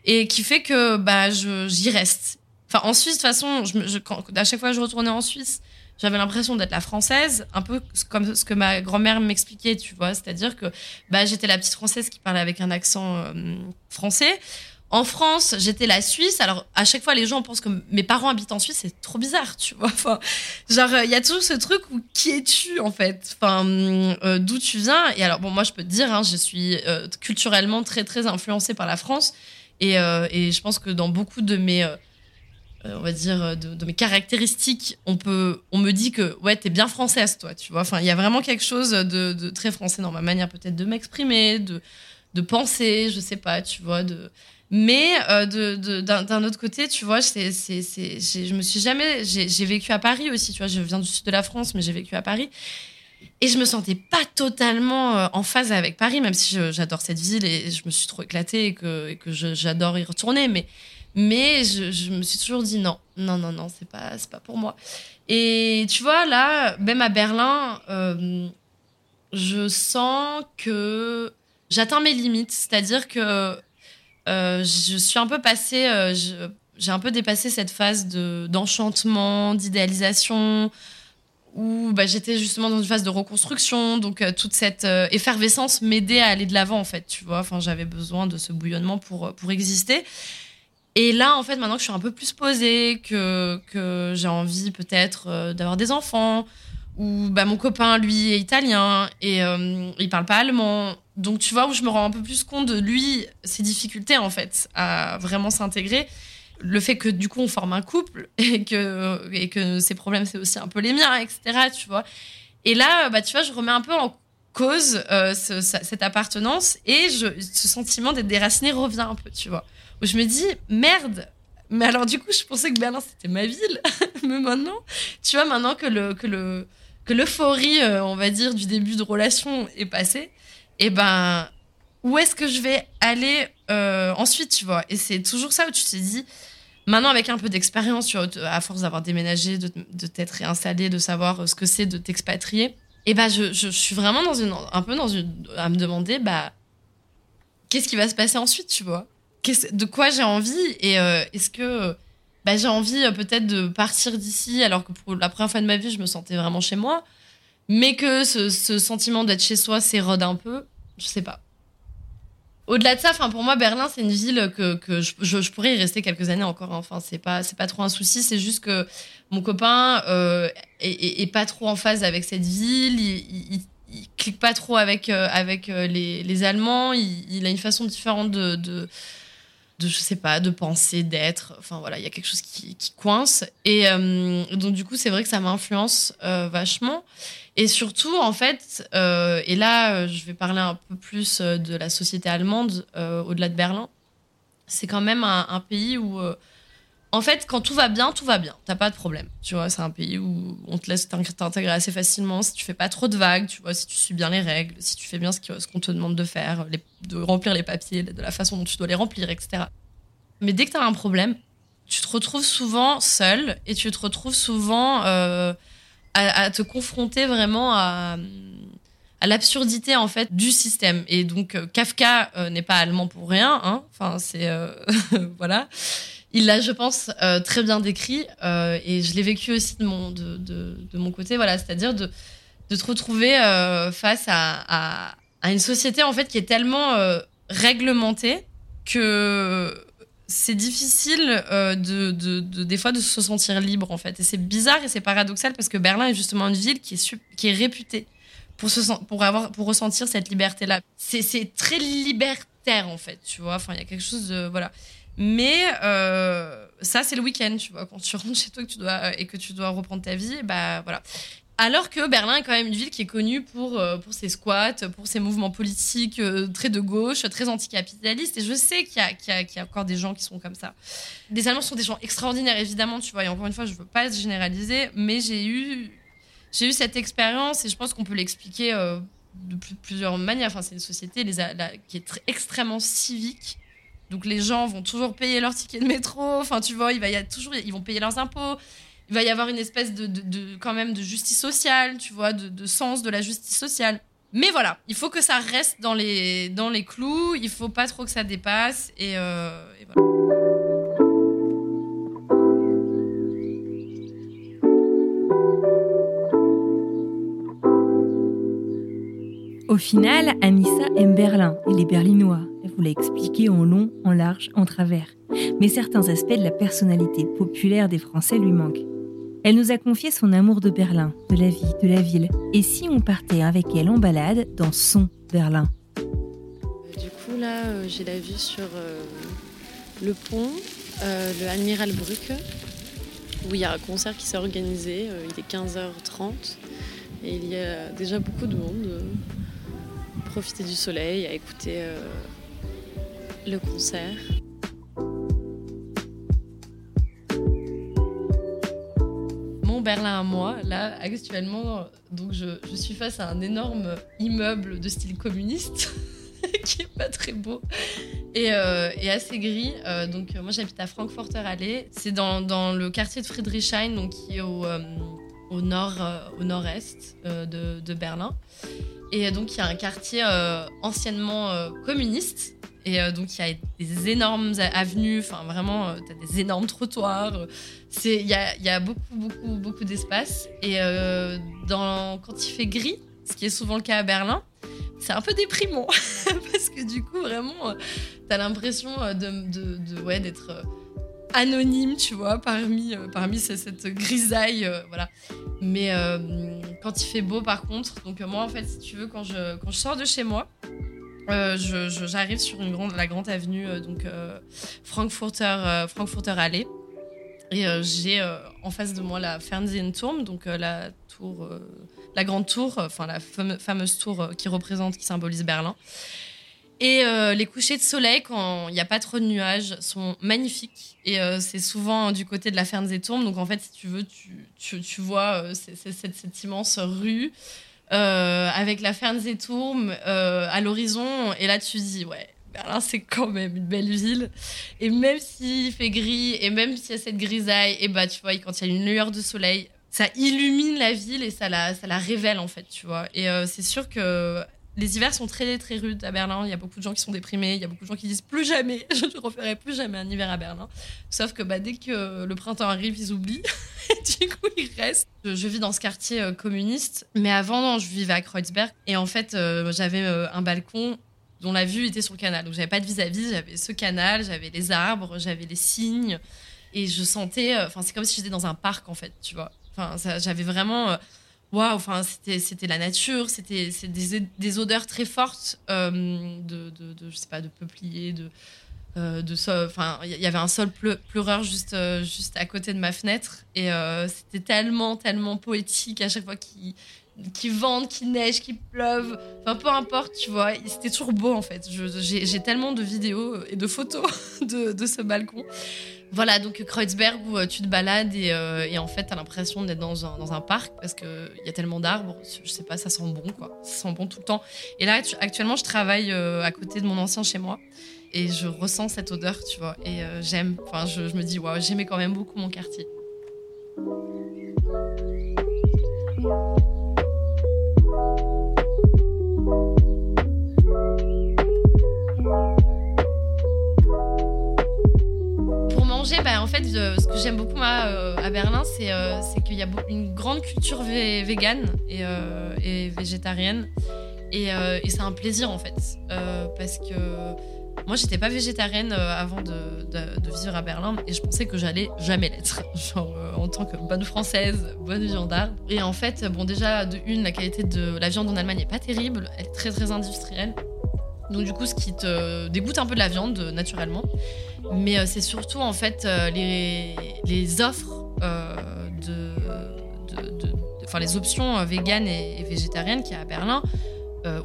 et qui fait que bah, j'y reste. Enfin, en Suisse, de toute façon, je, quand, à chaque fois que je retournais en Suisse, j'avais l'impression d'être la française, un peu comme ce que ma grand-mère m'expliquait, tu vois. C'est-à-dire que bah, j'étais la petite française qui parlait avec un accent euh, français. En France, j'étais la Suisse. Alors, à chaque fois, les gens pensent que mes parents habitent en Suisse. C'est trop bizarre, tu vois. Enfin, genre, il y a toujours ce truc où qui es-tu, en fait? Enfin, euh, d'où tu viens? Et alors, bon, moi, je peux te dire, hein, je suis euh, culturellement très, très influencée par la France. Et, je pense que dans beaucoup de mes on va dire, de, mes caractéristiques, on, peut, on me dit que ouais, t'es bien française, toi, tu vois. Enfin, il y a vraiment quelque chose de, très français dans ma manière peut-être de m'exprimer, de, penser, je sais pas, tu vois. Mais euh, d'un autre côté, tu vois, c'est, c'est, je me suis jamais. J'ai vécu à Paris aussi, tu vois. Je viens du sud de la France, mais j'ai vécu à Paris. Et je me sentais pas totalement euh, en phase avec Paris, même si j'adore cette ville et je me suis trop éclatée et que, j'adore y retourner. Mais je, me suis toujours dit non, non, non, non, c'est pas, pas pour moi. Et tu vois, là, même à Berlin, euh, je sens que j'atteins mes limites. C'est-à-dire que euh, je suis un peu passée, euh, j'ai un peu dépassé cette phase d'enchantement, d'idéalisation, où bah, j'étais justement dans une phase de reconstruction. Donc, toute cette effervescence m'aidait à aller de l'avant, en fait. Tu vois, enfin, j'avais besoin de ce bouillonnement pour, pour exister. Et là, en fait, maintenant que je suis un peu plus posée, que, j'ai envie peut-être euh, d'avoir des enfants, ou bah, mon copain, lui, est italien et euh, il parle pas allemand. Donc, tu vois, où je me rends un peu plus compte de lui, ses difficultés, en fait, à vraiment s'intégrer. Le fait que, du coup, on forme un couple et que, et que ses problèmes, c'est aussi un peu les miens, etc., tu vois. Et là, bah, tu vois, je remets un peu en cause euh, cette appartenance et je, ce sentiment d'être déraciné revient un peu, tu vois où je me dis merde. Mais alors du coup, je pensais que Berlin c'était ma ville, mais maintenant, tu vois, maintenant que le que le que l'euphorie, euh, on va dire, du début de relation est passée, et eh ben où est-ce que je vais aller euh, ensuite, tu vois? Et c'est toujours ça où tu te dis, maintenant avec un peu d'expérience, à force d'avoir déménagé, de, de t'être réinstallé, de savoir ce que c'est de t'expatrier, et eh ben je, je, suis vraiment dans une, un peu dans une, à me demander, bah, qu'est-ce qui va se passer ensuite, tu vois? De quoi j'ai envie? Et euh, est-ce que bah, j'ai envie euh, peut-être de partir d'ici alors que pour la première fois de ma vie je me sentais vraiment chez moi. Mais que ce, sentiment d'être chez soi s'érode un peu je sais pas. Au-delà de ça pour moi Berlin c'est une ville que, je, pourrais y rester quelques années encore hein. enfin c'est pas pas trop un souci. C'est juste que mon copain euh, est, pas trop en phase avec cette ville. Il, clique pas trop avec avec les, Allemands. Il, a une façon différente de je sais pas de penser d'être enfin voilà il y a quelque chose qui, qui coince. Et euh, donc du coup c'est vrai que ça m'influence euh, vachement. Et surtout en fait euh, et là je vais parler un peu plus de la société allemande au-delà de Berlin. C'est quand même un pays où en fait, quand tout va bien, tout va bien. T'as pas de problème. Tu vois, c'est un pays où on te laisse t'intégrer assez facilement. Si tu fais pas trop de vagues, tu vois, si tu suis bien les règles, si tu fais bien ce qu'on te demande de faire, de remplir les papiers, de la façon dont tu dois les remplir, etc. Mais dès que t'as un problème, tu te retrouves souvent seul et tu te retrouves souvent euh, à, te confronter vraiment à, l'absurdité en fait du système. Et donc euh, Kafka euh, n'est pas allemand pour rien. Hein. Enfin, c'est voilà il l'a, je pense, euh, très bien décrit. Euh, et je l'ai vécu aussi de mon, de, de, mon côté. Voilà, c'est-à-dire de, de te retrouver euh, face à, à, une société en fait qui est tellement réglementée que c'est difficile de, de, des fois de se sentir libre en fait. Et c'est bizarre et c'est paradoxal parce que Berlin est justement une ville qui est, qui est réputée pour, se, pour, avoir, pour ressentir cette liberté-là. C'est très libertaire en fait, tu vois. Enfin, il y a quelque chose de. Voilà. Mais euh, ça, c'est le week-end, tu vois. Quand tu rentres chez toi et que tu dois reprendre ta vie, bah voilà. Alors que Berlin est quand même une ville qui est connue pour, euh, pour ses squats, pour ses mouvements politiques euh, très de gauche, très anticapitalistes. Et je sais qu'il y, y, y, a encore des gens qui sont comme ça. Les Allemands sont des gens extraordinaires, évidemment, tu vois. Et encore une fois, je ne veux pas généraliser, mais j'ai eu, eu cette expérience et je pense qu'on peut l'expliquer de plusieurs manières. Enfin, c'est une société qui est extrêmement civique donc les gens vont toujours payer leur ticket de métro. Enfin, tu vois, il va y a toujours, ils vont payer leurs impôts. Il va y avoir une espèce de, de, quand même de justice sociale, tu vois, de, sens de la justice sociale. Mais voilà, il faut que ça reste dans les, dans les clous. Il faut pas trop que ça dépasse. Et euh, voilà. Au final, Anissa aime Berlin et les Berlinois. Vous l'a expliqué en long, en large, en travers. Mais certains aspects de la personnalité populaire des Français lui manquent. Elle nous a confié son amour de Berlin, de la vie, de la ville. Et si on partait avec elle en balade dans son Berlin? Du coup, là, euh, j'ai la vue sur euh, le pont, euh, le Admiral Brücke, où il y a un concert qui s'est organisé. il est 15h30 et il y a déjà beaucoup de monde. profiter du soleil, à écouter le concert. Berlin à moi, là, actuellement, donc je, suis face à un énorme immeuble de style communiste qui est pas très beau et, euh, assez gris. Euh, donc moi j'habite à Frankfurter Allee. C'est dans, le quartier de Friedrichshain, donc qui est au, euh, au nord, au nord-est de, de, Berlin. Et donc il y a un quartier anciennement communiste et euh, donc, il y a des énormes avenues, enfin, vraiment, euh, tu des énormes trottoirs. Il y a, beaucoup, beaucoup, beaucoup d'espace. Et euh, quand il fait gris, ce qui est souvent le cas à Berlin, c'est un peu déprimant. parce que du coup, vraiment, tu as l'impression de, ouais, d'être anonyme, tu vois, parmi, parmi cette grisaille. voilà. Mais quand il fait beau, par contre, donc moi, en fait, si tu veux, quand je, quand je sors de chez moi, euh, j'arrive sur la grande avenue, euh, donc euh, Frankfurter, Frankfurter Allee. Et j'ai en face de moi la Fernsehturm, donc la tour, la grande tour, enfin la fameuse tour qui représente, qui symbolise Berlin. Et les couchers de soleil, quand il n'y a pas trop de nuages, sont magnifiques. Et c'est souvent du côté de la Fernsehturm. Donc en fait, si tu veux, tu, tu, vois cette, cette, immense rue euh, avec la Fernsehturm euh, à l'horizon. Et là, tu dis, ouais, Berlin, c'est quand même une belle ville. Et même s'il fait gris, et même s'il y a cette grisaille, et bah, tu vois, quand il y a une lueur de soleil, ça illumine la ville et ça la, ça la révèle, en fait, tu vois. Et euh, c'est sûr que les hivers sont très très rudes à Berlin. Il y a beaucoup de gens qui sont déprimés. Il y a beaucoup de gens qui disent plus jamais, je ne referai plus jamais un hiver à Berlin. Sauf que bah, dès que le printemps arrive, ils oublient. Du coup, ils restent. Je, vis dans ce quartier euh, communiste, mais avant, je vivais à Kreuzberg. Et en fait, euh, j'avais euh, un balcon dont la vue était sur le canal. Donc j'avais pas de vis-à-vis. J'avais ce canal, j'avais les arbres, j'avais les signes, et je sentais. Enfin, c'est comme si j'étais dans un parc en fait, tu vois. Enfin, j'avais vraiment enfin, c'était, la nature, c'était des, des, odeurs très fortes euh, de, de, de, je sais pas, de peuplier, de, euh, de sol. Enfin, il y avait un sol pleureur juste, euh, juste à côté de ma fenêtre. Et c'était tellement, tellement poétique à chaque fois qu'il qui vente, qui neige, qui pleuve, enfin peu importe, tu vois, c'était toujours beau en fait. J'ai tellement de vidéos et de photos de, de ce balcon. Voilà, donc Kreuzberg où euh, tu te balades et, euh, et en fait, t'as l'impression d'être dans un, dans un parc parce qu'il y a tellement d'arbres. Je sais pas, ça sent bon quoi. Ça sent bon tout le temps. Et là, actuellement, je travaille euh, à côté de mon ancien chez moi et je ressens cette odeur, tu vois. Et j'aime. Enfin, je, je me dis, waouh, j'aimais quand même beaucoup mon quartier. Bah, en fait, ce que j'aime beaucoup euh, à Berlin, c'est euh, qu'il y a une grande culture végane et, euh, végétarienne. Et, c'est un plaisir, en fait. parce que moi, j'étais pas végétarienne avant de, de, vivre à Berlin et je pensais que j'allais jamais l'être. Genre, en tant que bonne française, bonne viandarde. Et en fait, bon, déjà, de une, la qualité de la viande en Allemagne n'est pas terrible. Elle est très, très industrielle. Donc du coup, ce qui te dégoûte un peu de la viande, naturellement. Mais euh, c'est surtout, en fait, euh, les, offres euh, de, Enfin, les options véganes et, végétariennes qu'il y a à Berlin,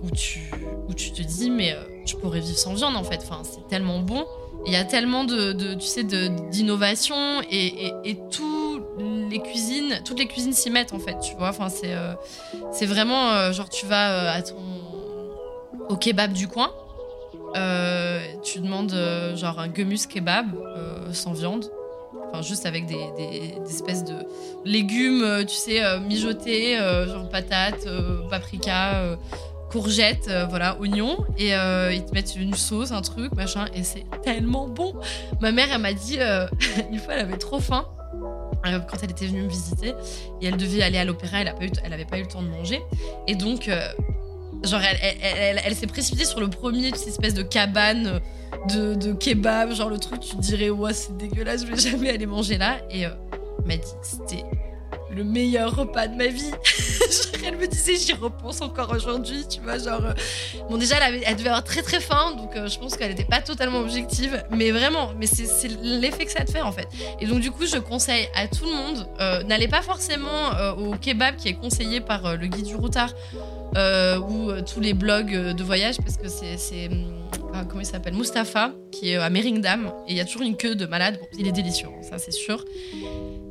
où, tu, où tu te dis, mais je pourrais vivre sans viande, en fait. Enfin, c'est tellement bon. Il y a tellement de, tu sais, d'innovation et, toutes les cuisines s'y mettent en fait, tu vois. Enfin, c'est c'est vraiment genre tu vas à ton au kebab du coin. Euh, tu demandes euh, genre un gummus kebab euh, sans viande. Enfin, juste avec des, espèces de légumes, tu sais, mijotés, genre patates, paprika, courgettes, voilà, oignons. Et ils te mettent une sauce, un truc, machin. Et c'est tellement bon. Ma mère, elle m'a dit, une fois, elle avait trop faim quand elle était venue me visiter et elle devait aller à l'opéra, elle n'avait pas eu le temps de manger. Et donc, Genre, elle, s'est précipitée sur le premier, cette espèce de cabane de, de, kebab. Genre, le truc, tu dirais, ouais, c'est dégueulasse, je vais jamais aller manger là. Et euh, m'a dit c'était le meilleur repas de ma vie. elle me disait, j'y repense encore aujourd'hui, tu vois, genre... Euh, bon, déjà, elle, devait avoir très très faim, donc euh, je pense qu'elle n'était pas totalement objective, mais vraiment, mais c'est l'effet que ça te fait, en fait. Et donc, du coup, je conseille à tout le monde, euh, n'allez pas forcément au kebab qui est conseillé par le guide du routard, ou tous les blogs de voyage, parce que c'est... Hum, comment il s'appelle Mustapha, qui est à Meringdam, et il y a toujours une queue de malade. Bon, il est délicieux, hein, ça c'est sûr.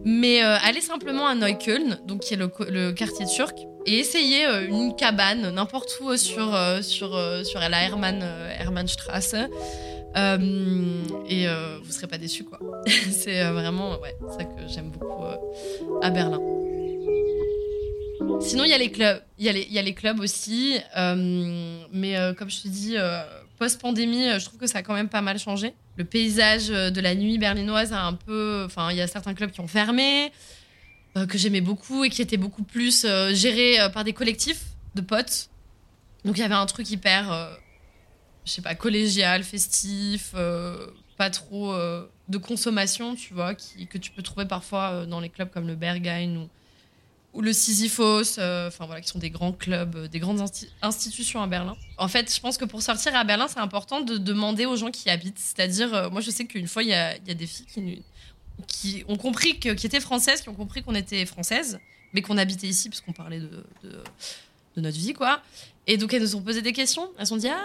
Mais euh, allez simplement à Neukölln, donc qui est le, quartier turc, et essayez euh, une cabane n'importe où sur, euh, sur, sur la Hermann, Hermannstrasse. et vous serez pas déçus, quoi. c'est vraiment ouais, ça que j'aime beaucoup à Berlin. Sinon, il y a les clubs. Il y, y, a les clubs aussi. mais comme je te dis, post-pandémie, je trouve que ça a quand même pas mal changé le paysage euh, de la nuit berlinoise a un peu. Enfin, il y a certains clubs qui ont fermé, euh, que j'aimais beaucoup et qui étaient beaucoup plus euh, gérés par des collectifs de potes. Donc il y avait un truc hyper, je sais pas, collégial, festif, pas trop de consommation, tu vois, qui, que tu peux trouver parfois dans les clubs comme le Berghain ou ou le Sisyphos, euh, voilà, qui sont des grands clubs, euh, des grandes institutions à Berlin. En fait, je pense que pour sortir à Berlin, c'est important de demander aux gens qui habitent. C'est-à-dire, euh, moi, je sais qu'une fois, il y a, des filles qui, ont compris que, étaient françaises, qui ont compris qu'on était françaises, mais qu'on habitait ici parce qu'on parlait de, notre vie, quoi. Et donc, elles nous ont posé des questions. Elles se sont dit, ah,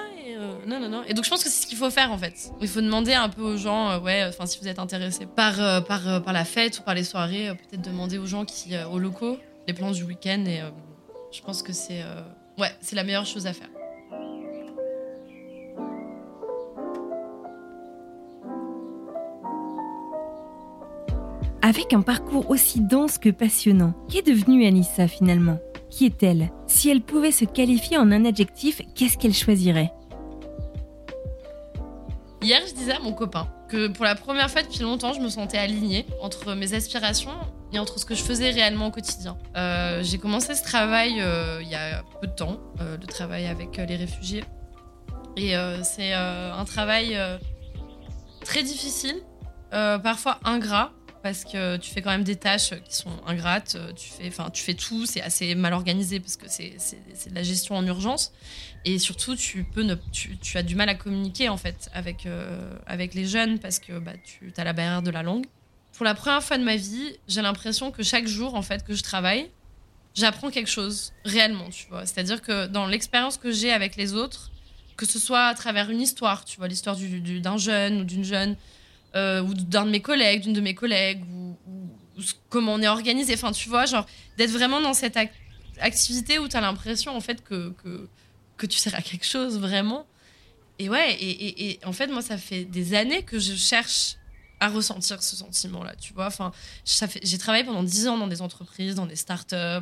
non, non, non. Et donc, je pense que c'est ce qu'il faut faire, en fait. Il faut demander un peu aux gens, ouais, enfin, si vous êtes intéressés par la fête ou par les soirées, peut-être demander aux gens qui, aux locaux, les plans du week-end et euh, je pense que c'est euh, ouais, c'est la meilleure chose à faire. Avec un parcours aussi dense que passionnant, qu'est devenue Anissa finalement? Qui est-elle? Si elle pouvait se qualifier en un adjectif, qu'est-ce qu'elle choisirait? Hier, je disais à mon copain que pour la première fois depuis longtemps, je me sentais alignée entre mes aspirations entre ce que je faisais réellement au quotidien. Euh, j'ai commencé ce travail euh, il y a peu de temps, euh, le travail avec les réfugiés. Et c'est un travail très difficile, parfois ingrat, parce que tu fais quand même des tâches qui sont ingrates, tu fais, tu fais tout, c'est assez mal organisé parce que c'est de la gestion en urgence. Et surtout, tu, peux ne, tu, as du mal à communiquer en fait avec, avec les jeunes parce que bah, tu as la barrière de la langue pour la première fois de ma vie, j'ai l'impression que chaque jour, en fait, que je travaille, j'apprends quelque chose réellement, tu vois. C'est-à-dire que dans l'expérience que j'ai avec les autres, que ce soit à travers une histoire, tu vois, l'histoire d'un jeune ou d'une jeune, euh, ou d'un de mes collègues, d'une de mes collègues, ou, comment on est organisé, enfin, tu vois, genre, d'être vraiment dans cette activité où tu as l'impression, en fait, que, que, que, tu sers à quelque chose, vraiment. Et ouais, et, et en fait, moi, ça fait des années que je cherche à ressentir ce sentiment-là, tu vois. Enfin, j'ai travaillé pendant 10 ans dans des entreprises, dans des startups, euh,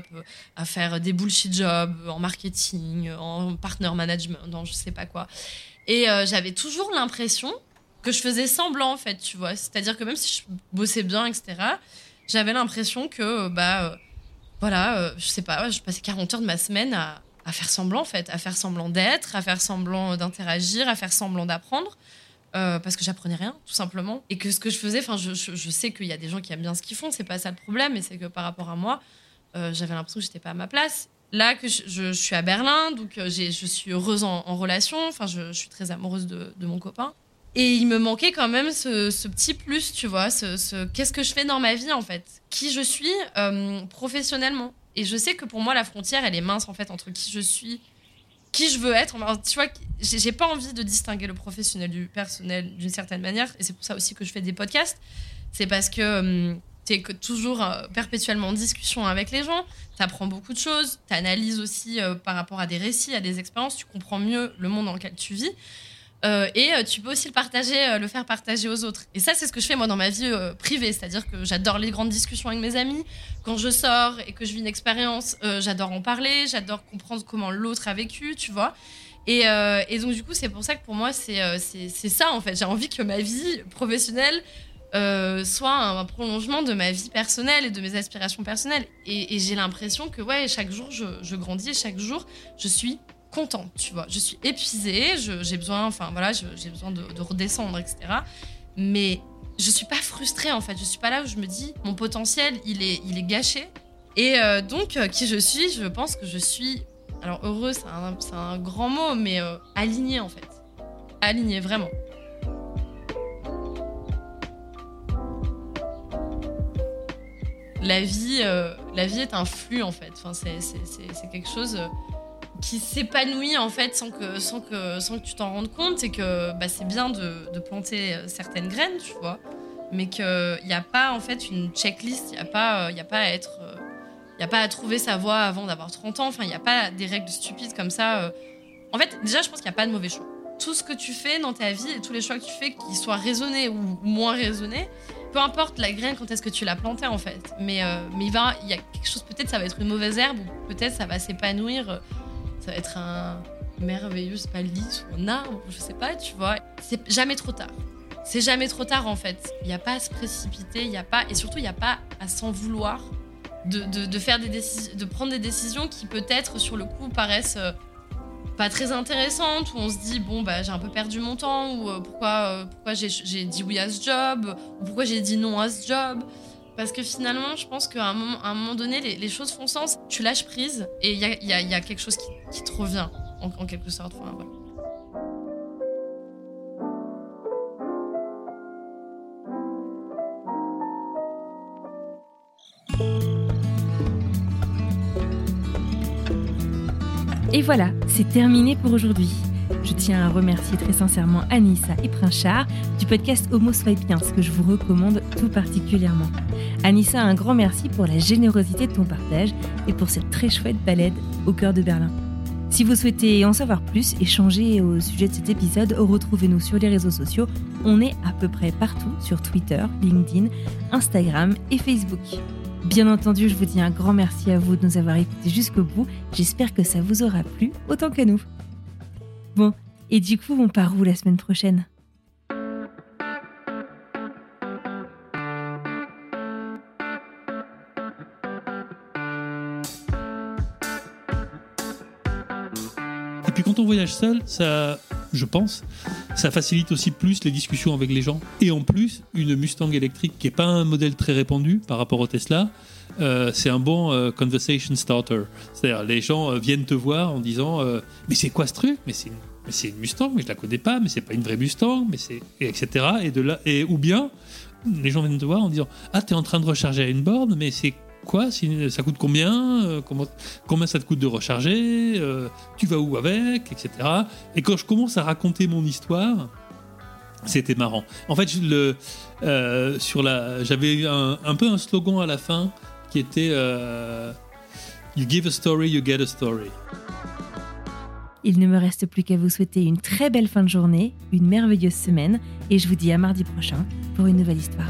à faire des bullshit jobs, en marketing, en partner management, dans je sais pas quoi. Et euh, j'avais toujours l'impression que je faisais semblant, en fait, tu vois. C'est-à-dire que même si je bossais bien, etc., j'avais l'impression que, bah, euh, voilà, je sais pas, je passais 40 heures de ma semaine à faire semblant, en fait, à faire semblant d'être, à faire semblant d'interagir, à faire semblant d'apprendre. Euh, parce que j'apprenais rien, tout simplement. Et que ce que je faisais, enfin, je, sais qu'il y a des gens qui aiment bien ce qu'ils font, c'est pas ça le problème, mais c'est que par rapport à moi, euh, j'avais l'impression que j'étais pas à ma place. Là, que je, suis à Berlin, donc euh, je suis heureuse en, relation, enfin, je, suis très amoureuse de, mon copain. Et il me manquait quand même ce, petit plus, tu vois, ce qu'est-ce que je fais dans ma vie, en fait, qui je suis professionnellement? Et je sais que pour moi, la frontière, elle est mince, en fait, entre qui je suis qui je veux être. tu vois, j'ai pas envie de distinguer le professionnel du personnel d'une certaine manière. Et c'est pour ça aussi que je fais des podcasts. C'est parce que hum, tu es toujours euh, perpétuellement en discussion avec les gens. Tu apprends beaucoup de choses. Tu analyses aussi euh, par rapport à des récits, à des expériences. Tu comprends mieux le monde dans lequel tu vis. Euh, et euh, tu peux aussi le partager, euh, le faire partager aux autres. Et ça, c'est ce que je fais moi dans ma vie privée, c'est-à-dire que j'adore les grandes discussions avec mes amis. Quand je sors et que je vis une expérience, j'adore en parler, j'adore comprendre comment l'autre a vécu, tu vois. Et, donc du coup, c'est pour ça que pour moi, c'est ça en fait. J'ai envie que ma vie professionnelle soit un, prolongement de ma vie personnelle et de mes aspirations personnelles. Et, et j'ai l'impression que ouais, chaque jour, je, je grandis et chaque jour, je suis contente, tu vois. Je suis épuisée, j'ai besoin, enfin voilà, j'ai besoin de, redescendre, etc. Mais je suis pas frustrée en fait. Je suis pas là où je me dis mon potentiel, il est, il est gâché. Et euh, donc, euh, qui je suis Je pense que je suis. Alors, heureux, c'est un, grand mot, mais euh, alignée en fait. Alignée, vraiment. La vie, la vie est un flux en fait. Enfin, c'est quelque chose qui s'épanouit en fait sans que, sans que, sans que tu t'en rendes compte. C'est que bah, c'est bien de, planter certaines graines, tu vois, mais qu'il n'y a pas en fait une checklist, il n'y a, pas, a pas à n'y a pas à trouver sa voie avant d'avoir 30 ans. Enfin, il n'y a pas des règles stupides comme ça. Euh. En fait, déjà, je pense qu'il n'y a pas de mauvais choix. Tout ce que tu fais dans ta vie et tous les choix que tu fais, qu'ils soient raisonnés ou moins raisonnés, peu importe la graine quand est-ce que tu l'as plantée en fait. Mais, euh, mais il, va, il y a quelque chose, peut-être ça va être une mauvaise herbe ou peut-être ça va s'épanouir. Être un merveilleux lys ou un arbre, je sais pas, tu vois. C'est jamais trop tard. C'est jamais trop tard en fait. Il n'y a pas à se précipiter, il y a pas, et surtout il n'y a pas à s'en vouloir de, faire des de prendre des décisions qui peut-être sur le coup paraissent euh, pas très intéressantes, où on se dit bon bah j'ai un peu perdu mon temps, ou euh, pourquoi, euh, pourquoi j'ai dit oui à ce job, ou pourquoi j'ai dit non à ce job. Parce que finalement, je pense qu'à un moment, donné, les, choses font sens, tu lâches prise et il y a, quelque chose qui, te revient en, quelque sorte. Et voilà, c'est terminé pour aujourd'hui. Je tiens à remercier très sincèrement Anissa et Princhard du podcast Homo Swipiens que je vous recommande tout particulièrement. Anissa, un grand merci pour la générosité de ton partage et pour cette très chouette balade au cœur de Berlin. Si vous souhaitez en savoir plus, échanger au sujet de cet épisode, retrouvez-nous sur les réseaux sociaux. On est à peu près partout sur Twitter, LinkedIn, Instagram et Facebook. Bien entendu, je vous dis un grand merci à vous de nous avoir écoutés jusqu'au bout. J'espère que ça vous aura plu autant que nous. Bon, et du coup, on part où la semaine prochaine? Et puis quand on voyage seul, ça, je pense, ça facilite aussi plus les discussions avec les gens. Et en plus, une Mustang électrique qui n'est pas un modèle très répandu par rapport au Tesla, euh, c'est un bon euh, conversation starter. C'est-à-dire, les gens euh, viennent te voir en disant Mais c'est quoi ce truc? Mais c'est une, une, Mustang, mais je la connais pas, mais c'est pas une vraie Mustang, mais c'est. etc. Et de là, et, ou bien, les gens viennent te voir en disant Ah, tu es en train de recharger à une borne, mais c'est quoi? Ça coûte combien? Combien ça te coûte de recharger? Tu vas où avec? Etc. Et quand je commence à raconter mon histoire, c'était marrant. En fait, j'avais un, un, peu un slogan à la fin qui était euh, You give a story, you get a story. Il ne me reste plus qu'à vous souhaiter une très belle fin de journée, une merveilleuse semaine, et je vous dis à mardi prochain pour une nouvelle histoire.